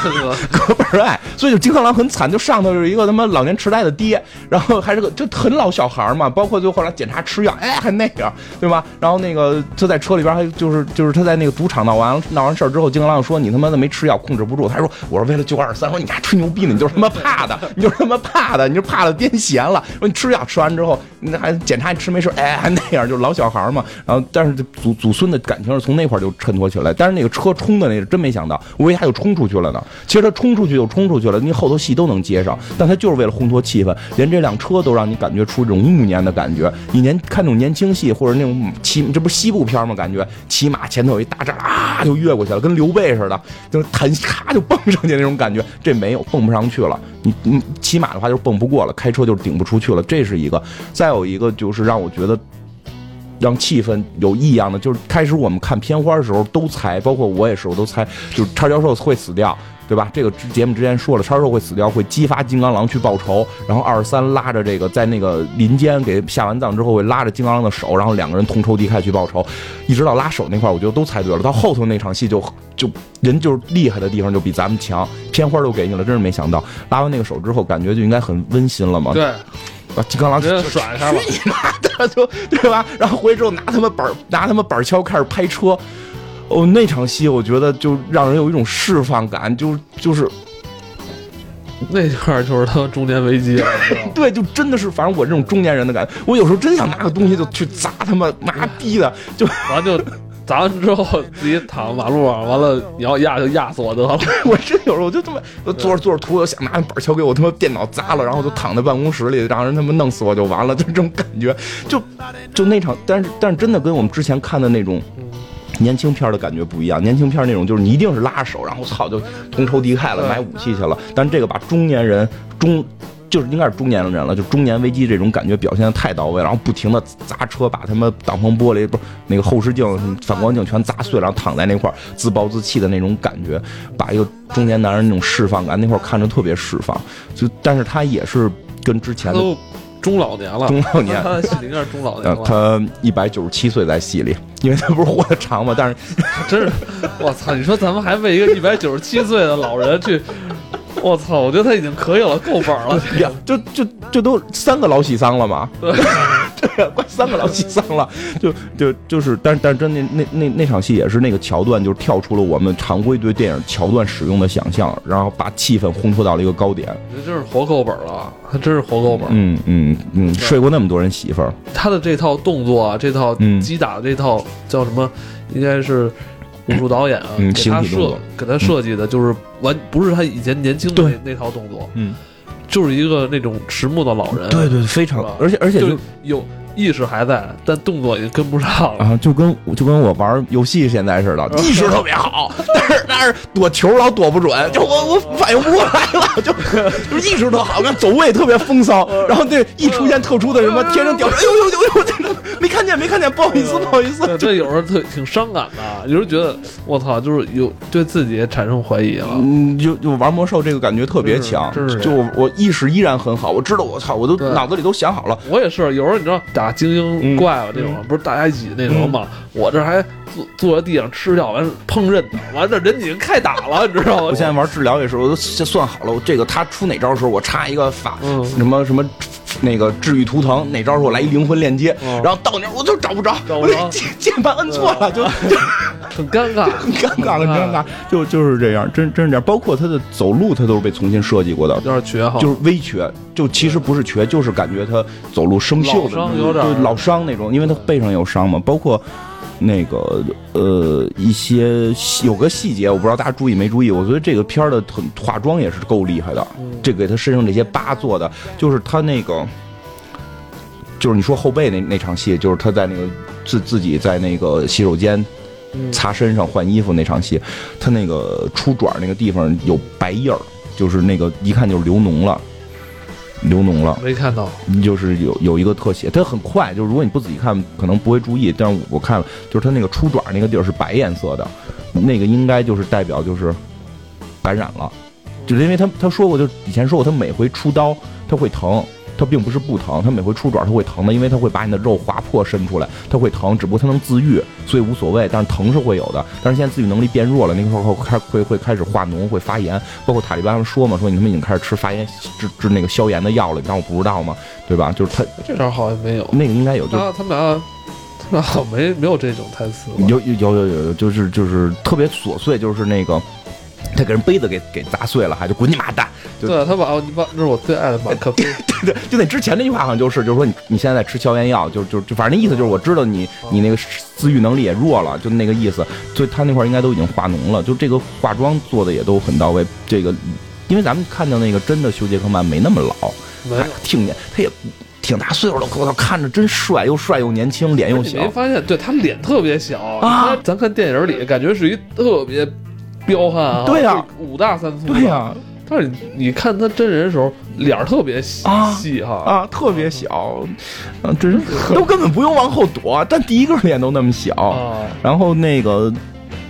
隔辈儿爱，所以就金刚狼很惨，就上头就是一个他妈老年痴呆的爹，然后还是个就很老小孩嘛，包括最后后来检查吃药，哎还那样，对吧？然后那个他在车里边还就是就是他在那个赌场闹完闹完事儿之后，金刚狼说你他妈的没吃药控制不住，他说我是为了救二三，说你还吹牛逼呢，你就是他妈怕的，你就是他妈怕的，你就怕了癫痫了，说你吃药吃完之后，那还检查你吃没吃，哎还那样，就老小孩嘛。然后但是祖祖孙的感情是从那块就衬托起来，但是那个车冲的那个真没想到，我以为他就冲出去了呢。其实他冲出去就冲出去了，你后头戏都能接上，但他就是为了烘托气氛，连这辆车都让你感觉出这种暮年的感觉。你年看那种年轻戏或者那种骑，这不是西部片吗？感觉骑马前头有一大栅啊，就越过去了，跟刘备似的，就是弹咔就蹦上去那种感觉。这没有蹦不上去了，你你骑马的话就蹦不过了，开车就顶不出去了，这是一个。再有一个个就是让我觉得。让气氛有异样的，就是开始我们看片花的时候都猜，包括我也是，我都猜，就是叉教授会死掉，对吧？这个节目之前说了，叉教授会死掉，会激发金刚狼去报仇，然后二十三拉着这个在那个林间给下完葬之后，会拉着金刚狼的手，然后两个人同仇敌忾去报仇，一直到拉手那块，我觉得都猜对了。到后头那场戏就就人就是厉害的地方就比咱们强，片花都给你了，真是没想到。拉完那个手之后，感觉就应该很温馨了嘛。对，把金刚狼甩一下吧。去你妈的，就对吧？然后回去之后拿他们板儿拿他们板锹开始拍车，哦，那场戏我觉得就让人有一种释放感，就就是那块儿就是他中年危机了，<laughs> 对，就真的是，反正我这种中年人的感觉，我有时候真想拿个东西就去砸他妈妈逼的，就完就砸完之后自己躺马路上，完了你要压就压死我得了。<laughs> 我真有时候我就这么坐着坐着图，我想拿板锹给我他妈电脑砸了，然后就躺在办公室里，让人他妈弄死我就完了，就这种感觉，就就那场，但是但是真的跟我们之前看的那种。年轻片的感觉不一样，年轻片那种就是你一定是拉手，然后操就同仇敌忾了，买武器去了。但这个把中年人中就是应该是中年人了，就中年危机这种感觉表现的太到位，然后不停的砸车，把他们挡风玻璃不是那个后视镜、反光镜全砸碎，然后躺在那块自暴自弃的那种感觉，把一个中年男人那种释放感，那块看着特别释放。就但是他也是跟之前的中老年了，中老年 <laughs> 他戏里应该是中老年呃，了。他一百九十七岁在戏里，<laughs> 因为他不是活得长嘛，但是 <laughs> 真是，我操！你说咱们还为一个一百九十七岁的老人去，<laughs> 我操！我觉得他已经可以了，够本了。<laughs> 呀，就就就都三个老喜丧了嘛，对 <laughs> 对呀，快三个老喜丧了，就就就是，但但真那那那那场戏也是那个桥段，就是跳出了我们常规对电影桥段使用的想象，然后把气氛烘托到了一个高点。我觉得真是活够本了，他真是活够本。嗯嗯嗯，睡过那么多人媳妇儿，他的这套动作啊，这套嗯击打的这套叫什么？应该是武术导演啊，嗯给他设给他设计的，就是完不是他以前年轻的那那套动作，嗯，就是一个那种迟暮的老人。对对，非常，而且而且就就有意识还在，但动作已经跟不上。了。啊，就跟就跟我玩游戏现在似的，<laughs> 意识特别好，但是但是躲球老躲不准，就我我反应不过来了，<laughs> 就就意识特好，跟走位特别风骚，然后那一出现特殊的什么天上掉，哎呦呦呦呦，这个没看见没看见，不好意思不好意思，这有时候特挺伤感的，有时候觉得我操，就是有对自己也产生怀疑了。嗯，就就玩魔兽这个感觉特别强就我我意识依然很好，我知道我操，我都脑子里都想好了，我也是，有时候你知道打精英怪物那种，不是大家一起那什么吗？我这还坐坐在地上吃药，完烹饪的，完这人已经开打了，你知道吗？我现在玩治疗也是，我都算好了，我这个他出哪招的时候，我插一个法，嗯什么什么。那个治愈图腾哪招是我来一灵魂链接，嗯然后到那儿我就找不着，找不着我键键盘摁错了，就就 <laughs> <laughs> 很尴尬，很尴尬，很尴尬，就就是这样，真真是这样。包括他的走路，他都是被重新设计过的，就是瘸哈。就是微瘸，就其实不是瘸，就是感觉他走路生锈的老伤有点对老伤那种，因为他背上有伤嘛。包括那个呃一些细有个细节，我不知道大家注意没注意，我觉得这个片儿的很化妆也是够厉害的，这给他身上这些疤做的，就是他那个。就是你说后背那那场戏，就是他在那个自自己在那个洗手间嗯擦身上换衣服那场戏，他那个出爪那个地方有白印儿，就是那个一看就是流脓了，流脓了，没看到，就是有有一个特写，它很快，就是如果你不仔细看，可能不会注意，但是我看了，就是它那个出爪那个地儿是白颜色的，那个应该就是代表就是感染了，就是因为他他说过，就以前说过，他每回出刀他会疼。它并不是不疼，它每回出爪它会疼的，因为它会把你的肉划破伸出来，它会疼，只不过它能自愈，所以无所谓。但是疼是会有的，但是现在自愈能力变弱了，那个时候开会会开始化脓，会发炎，包括塔利班们说嘛，说你他妈已经开始吃发炎治治那个消炎的药了，你当我不知道吗？对吧？就是他这招好像没有。那个应该有，就他他们俩，他们俩好像没没有这种台词吧。有有有有有，就是就是特别琐碎，就是那个他给人杯子给给砸碎了，还就滚你妈蛋！就对他把哦你把那是我最爱的马克杯，<laughs> 对，就那之前那句话好像就是，就是说你你现在在吃消炎药，就就就反正那意思就是我知道你你那个自愈能力也弱了，就那个意思。所以他那块儿应该都已经化脓了，就这个化妆做的也都很到位。这个因为咱们看到那个真的修杰克曼没那么老，没有还。挺年他也挺大岁数了，我操，看着真帅，又帅又年轻，脸又小你没。发现，对他脸特别小啊咱看电影里感觉是一特别彪悍啊，对呀五大三粗，对呀、但是你你看他真人的时候，脸儿特别细哈，啊，特别小，啊，真是都根本不用往后躲，<laughs> 但第一个脸都那么小。啊，然后那个，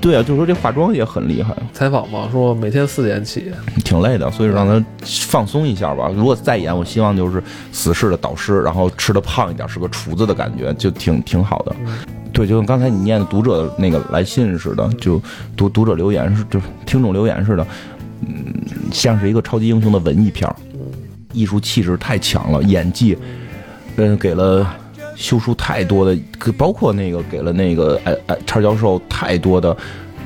对啊，就说这化妆也很厉害，采访嘛，说每天四点起，挺累的，所以让他放松一下吧。如果再演，我希望就是死侍的导师，然后吃的胖一点，是个厨子的感觉，就挺挺好的。对，就跟刚才你念的读者的那个来信似的，就读读者留言是，就听众留言似的，嗯，像是一个超级英雄的文艺片儿艺术气质太强了，演技，嗯，给了修书太多的，包括那个给了那个哎哎叉教授太多的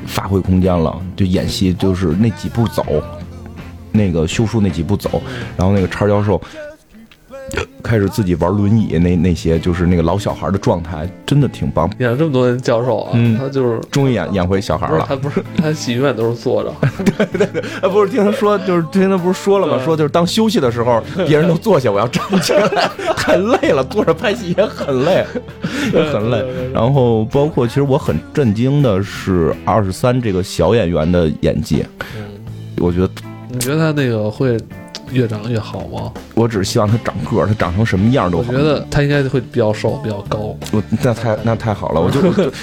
发挥空间了，就演戏就是那几步走，那个修书那几步走，然后那个叉教授开始自己玩轮椅那那些，就是那个老小孩的状态，真的挺棒。演了这么多年教授啊，嗯他就是终于演演回小孩了。他不是他戏永远都是坐着，<laughs> 对对对，不是听他说，就是听他不是说了吗？说就是当休息的时候，<laughs> 别人都坐下，我要站起来，<laughs> 太累了，坐着拍戏也很累，也很累。然后包括其实我很震惊的是二十三这个小演员的演技，嗯，我觉得你觉得他那个会越长越好吗？我只是希望他长个儿，他长成什么样都好。我觉得他应该会比较瘦，比较高。我那太那太好了，我就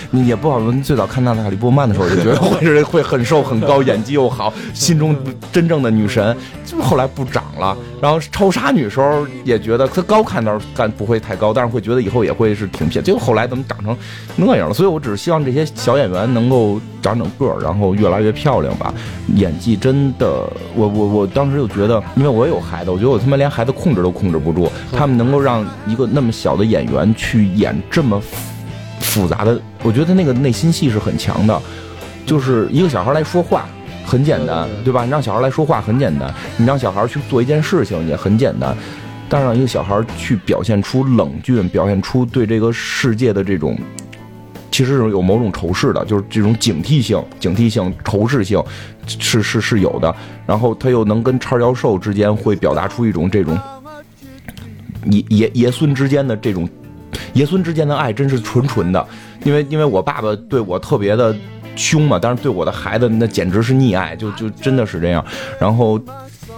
你也不好说。最早看娜塔莉波曼的时候，<laughs> 就觉得会是会很瘦很高，演技又好，心中真正的女神。就后来不长了，然后超杀女时候也觉得她高看倒是看不会太高，但是会觉得以后也会是挺偏。结果后来怎么长成那样了？所以我只是希望这些小演员能够长长个儿，然后越来越漂亮吧。演技真的，我我我当时就觉得，因为我也有孩子，我觉得我他妈连孩子控制都控制不住，他们能够让一个那么小的演员去演这么复复杂的，我觉得他那个内心戏是很强的，就是一个小孩来说话。很简单，对吧？你让小孩来说话很简单，你让小孩去做一件事情也很简单，但是让一个小孩去表现出冷峻，表现出对这个世界的这种，其实是有某种仇视的，就是这种警惕性、警惕性、仇视性是是是有的。然后他又能跟叉教授之间会表达出一种这种爷爷爷孙之间的这种爷孙之间的爱，真是纯纯的。因为因为我爸爸对我特别的凶嘛，但是对我的孩子那简直是溺爱，就就真的是这样。然后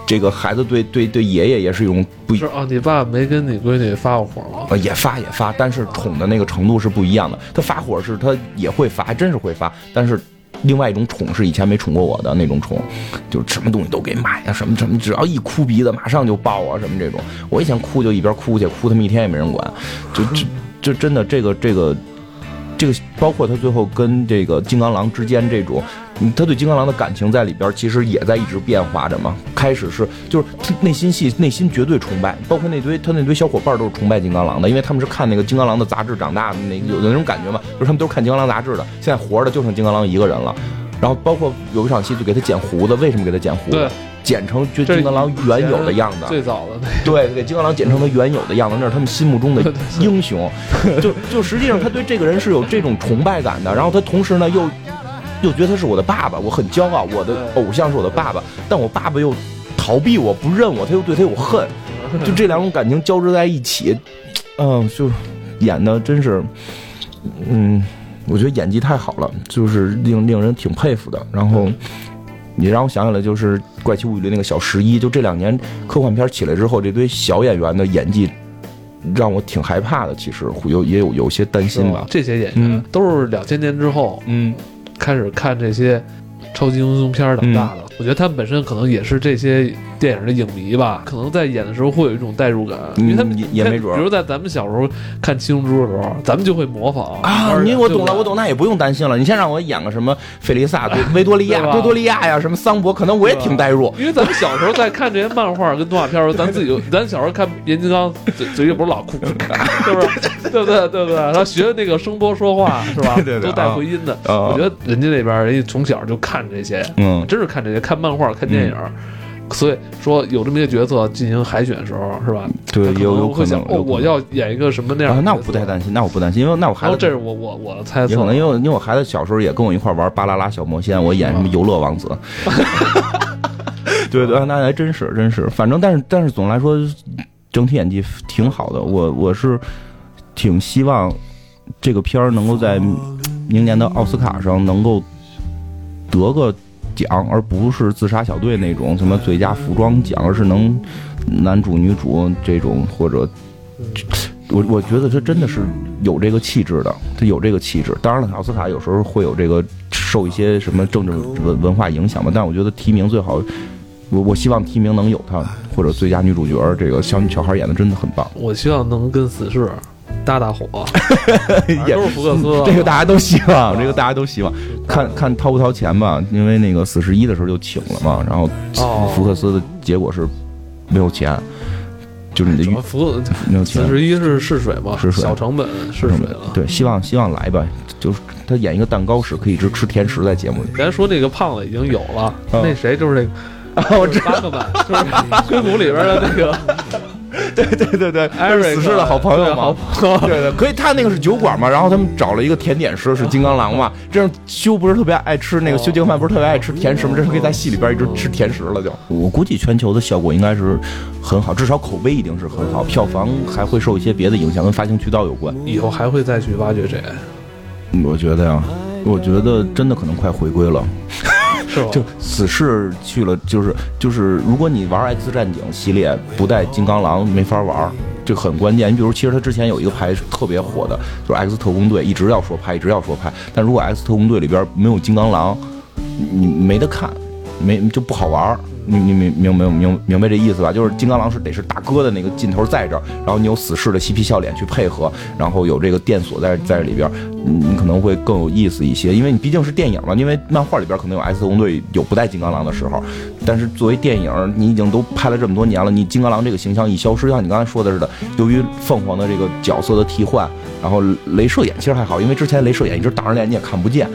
这个孩子对对对爷爷也是一种不一是啊，你爸没跟你闺女发过火吗？呃，也发也发，但是宠的那个程度是不一样的。他发火是他也会发，还真是会发，但是另外一种宠是以前没宠过我的那种宠，就是什么东西都给买啊，什么什么，只要一哭鼻子马上就抱啊，什么这种。我以前哭就一边哭去，哭他们一天也没人管，就这这真的这个这个。这个这个包括他最后跟这个金刚狼之间这种，他对金刚狼的感情在里边其实也在一直变化着嘛。开始是就是内心戏，内心绝对崇拜，包括那堆他那堆小伙伴都是崇拜金刚狼的，因为他们是看那个金刚狼的杂志长大的，那有那种感觉嘛，就是他们都是看金刚狼杂志的。现在活着就剩金刚狼一个人了。然后包括有一场戏就给他剪胡子，为什么给他剪胡子？剪成就这金刚狼原有的样子。最早的对，给金刚狼剪成他原有的样子，那是他们心目中的英雄。<laughs> 就就实际上他对这个人是有这种崇拜感的，然后他同时呢又又觉得他是我的爸爸，我很骄傲，我的偶像是我的爸爸，但我爸爸又逃避我，不认我，他又对他有恨，<laughs> 就这两种感情交织在一起，嗯，就演的真是，嗯，我觉得演技太好了，就是令令人挺佩服的。然后也让我想起来，就是《怪奇物语》里那个小十一，就这两年科幻片起来之后，这堆小演员的演技让我挺害怕的。其实有也有有些担心吧。这些演员嗯都是两千年之后嗯，开始看这些超级英雄片长大的。我觉得他们本身可能也是这些电影的影迷吧，可能在演的时候会有一种代入感，因为他们嗯也也没准比如在咱们小时候看《七龙珠》的时候，咱们就会模仿啊，你我懂了，我懂，那也不用担心了。你先让我演个什么费利萨、多 <laughs> 维多利亚、多多利亚呀，什么桑博，可能我也挺代入。因为咱们小时候在看这些漫画跟动画片的时候，咱自己就，<laughs> 咱小时候看变形金刚，嘴嘴里不是老哭，<laughs> 是不是？对不对？对不对？然后学那个声波说话是吧？对对对都带回音的。啊我觉得人家那边人家从小就看这些，嗯，真是看这些，看漫画、看电影。所以说有这么一个角色进行海选的时候，是吧？对，他有有可能我要演一个什么那样那我不太担心，那我不担心，因为那我孩子这是我我我的猜测，也可能因为因为我孩子小时候也跟我一块玩巴啦啦小魔仙，我演什么游乐王子。对对，那还真是真是，反正但是但是总来说，整体演技挺好的。我我是挺希望这个片儿能够在明年的奥斯卡上能够得个奖，而不是自杀小队那种什么最佳服装奖，而是能男主女主这种或者我我觉得他真的是有这个气质的，他有这个气质。当然了，奥斯卡有时候会有这个受一些什么政治文文化影响吧，但我觉得提名最好，我我希望提名能有他，或者最佳女主角，这个小小孩演的真的很棒。我希望能跟死侍搭搭火，<laughs> 也都是福克斯，<laughs> 这个大家都希望，这个大家都希望，看看掏不掏钱吧，因为那个四十一的时候就请了嘛，然后哦。福克斯的结果是没有钱，就是你的预福没有钱。四。十一是试水嘛，试水。小成本试水了。对，希望希望来吧，就是他演一个蛋糕师，可以一直吃甜食在节目里。咱说那个胖子已经有了，嗯。那谁就是那个，啊，我知道。吧，就是硅谷里边的那个对对对对，艾瑞克都是死侍的好朋友对好嘛。朋友。对对，可以，他那个是酒馆嘛，然后他们找了一个甜点师，是金刚狼嘛。这样修不是特别爱吃那个修杰克曼不是特别爱吃甜食吗？这是可以在戏里边一直吃甜食了就。我估计全球的效果应该是很好，至少口碑一定是很好，票房还会受一些别的影响，跟发行渠道有关。以后还会再去挖掘谁？我觉得呀，我觉得真的可能快回归了。是吧？就死侍去了，就是就是，如果你玩 X 战警系列不带金刚狼没法玩，这很关键。你比如，其实他之前有一个牌是特别火的，就是 X 特工队，一直要说拍，一直要说拍。但如果 X 特工队里边没有金刚狼，你没得看，没就不好玩。你你明明明明明白这意思吧？就是金刚狼是得是大哥的那个劲头在这儿，然后你有死侍的嬉皮笑脸去配合，然后有这个电锁在在里边，你可能会更有意思一些。因为你毕竟是电影嘛，因为漫画里边可能有 X 特工队有不带金刚狼的时候，但是作为电影，你已经都拍了这么多年了，你金刚狼这个形象一消失，像你刚才说的似的，由于凤凰的这个角色的替换，然后镭射眼其实还好，因为之前镭射眼一直挡着脸，你也看不见。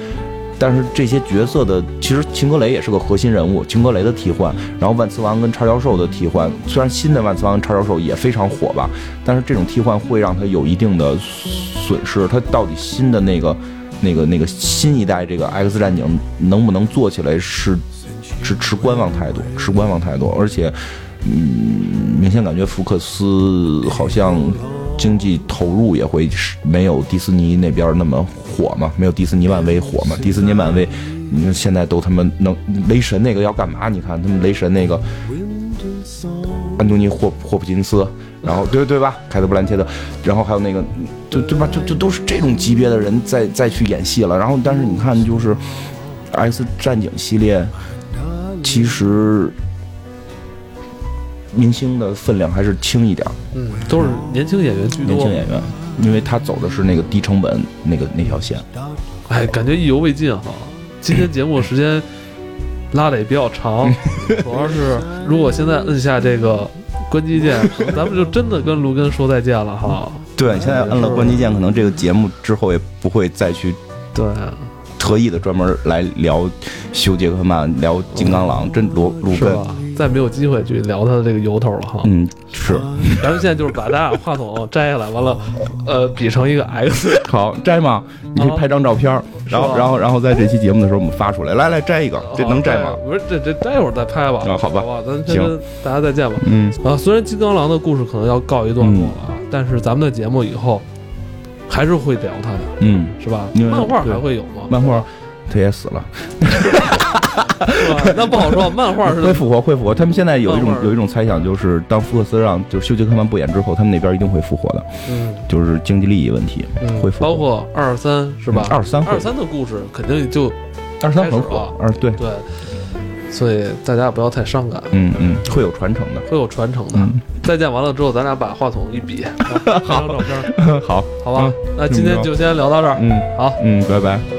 但是这些角色的，其实秦格雷也是个核心人物，秦格雷的替换，然后万磁王跟叉教授的替换，虽然新的万磁王跟叉教授也非常火吧，但是这种替换会让他有一定的损失。他到底新的那个、那个、那个新一代这个 <laughs> X 战警能不能做起来是是持观望态度，持观望态度，而且，嗯，明显感觉福克斯好像经济投入也会是没有迪士尼那边那么火嘛，没有迪士尼漫威火嘛。迪士尼漫威，你看现在都他妈能雷神那个要干嘛？你看他们雷神那个安东尼霍霍普金斯，然后对对吧？凯特布兰切特，然后还有那个，就对吧？就就都是这种级别的人再再去演戏了。然后但是你看，就是 X 战警系列，其实明星的分量还是轻一点儿。嗯，都是年轻演员居多。年轻演员，因为他走的是那个低成本那个那条线。哎，感觉意犹未尽哈。今天节目时间拉的也比较长，<laughs> 主要是如果现在摁下这个关机键，咱们就真的跟卢根说再见了哈。对，现在摁了关机键，可能这个节目之后也不会再去对，特意的专门来聊修杰克曼、聊金刚狼，真卢卢根。再没有机会去聊他的这个由头了哈。嗯，是咱们现在就是把咱俩话筒摘下来，完了，呃，比成一个 X。<laughs> 好摘吗？你可以拍张照片，然后然后然后在这期节目的时候我们发出来，来来摘一个，这能摘吗？不是，这这待会儿再拍吧。啊好吧好吧，咱先行跟大家再见吧。嗯，啊，虽然金刚狼的故事可能要告一段落了啊，但是咱们的节目以后还是会聊他的，嗯，是吧？漫画还会有吗？漫画他也死了？<laughs> <laughs> 那不好说，漫画是会复活，会复活。他们现在有一种有一种猜想，就是当福克斯让就是休杰克曼不演之后，他们那边一定会复活的，嗯就是经济利益问题嗯，会复活。包括二三是吧？二三二三的故事肯定就二三很火二对，对，所以大家不要太伤感，嗯嗯，会有传承的。会有传承的。嗯，再见完了之后，咱俩把话筒一比，拍张照片，好，好吧嗯？那今天就先聊到这儿，嗯好。嗯，拜拜。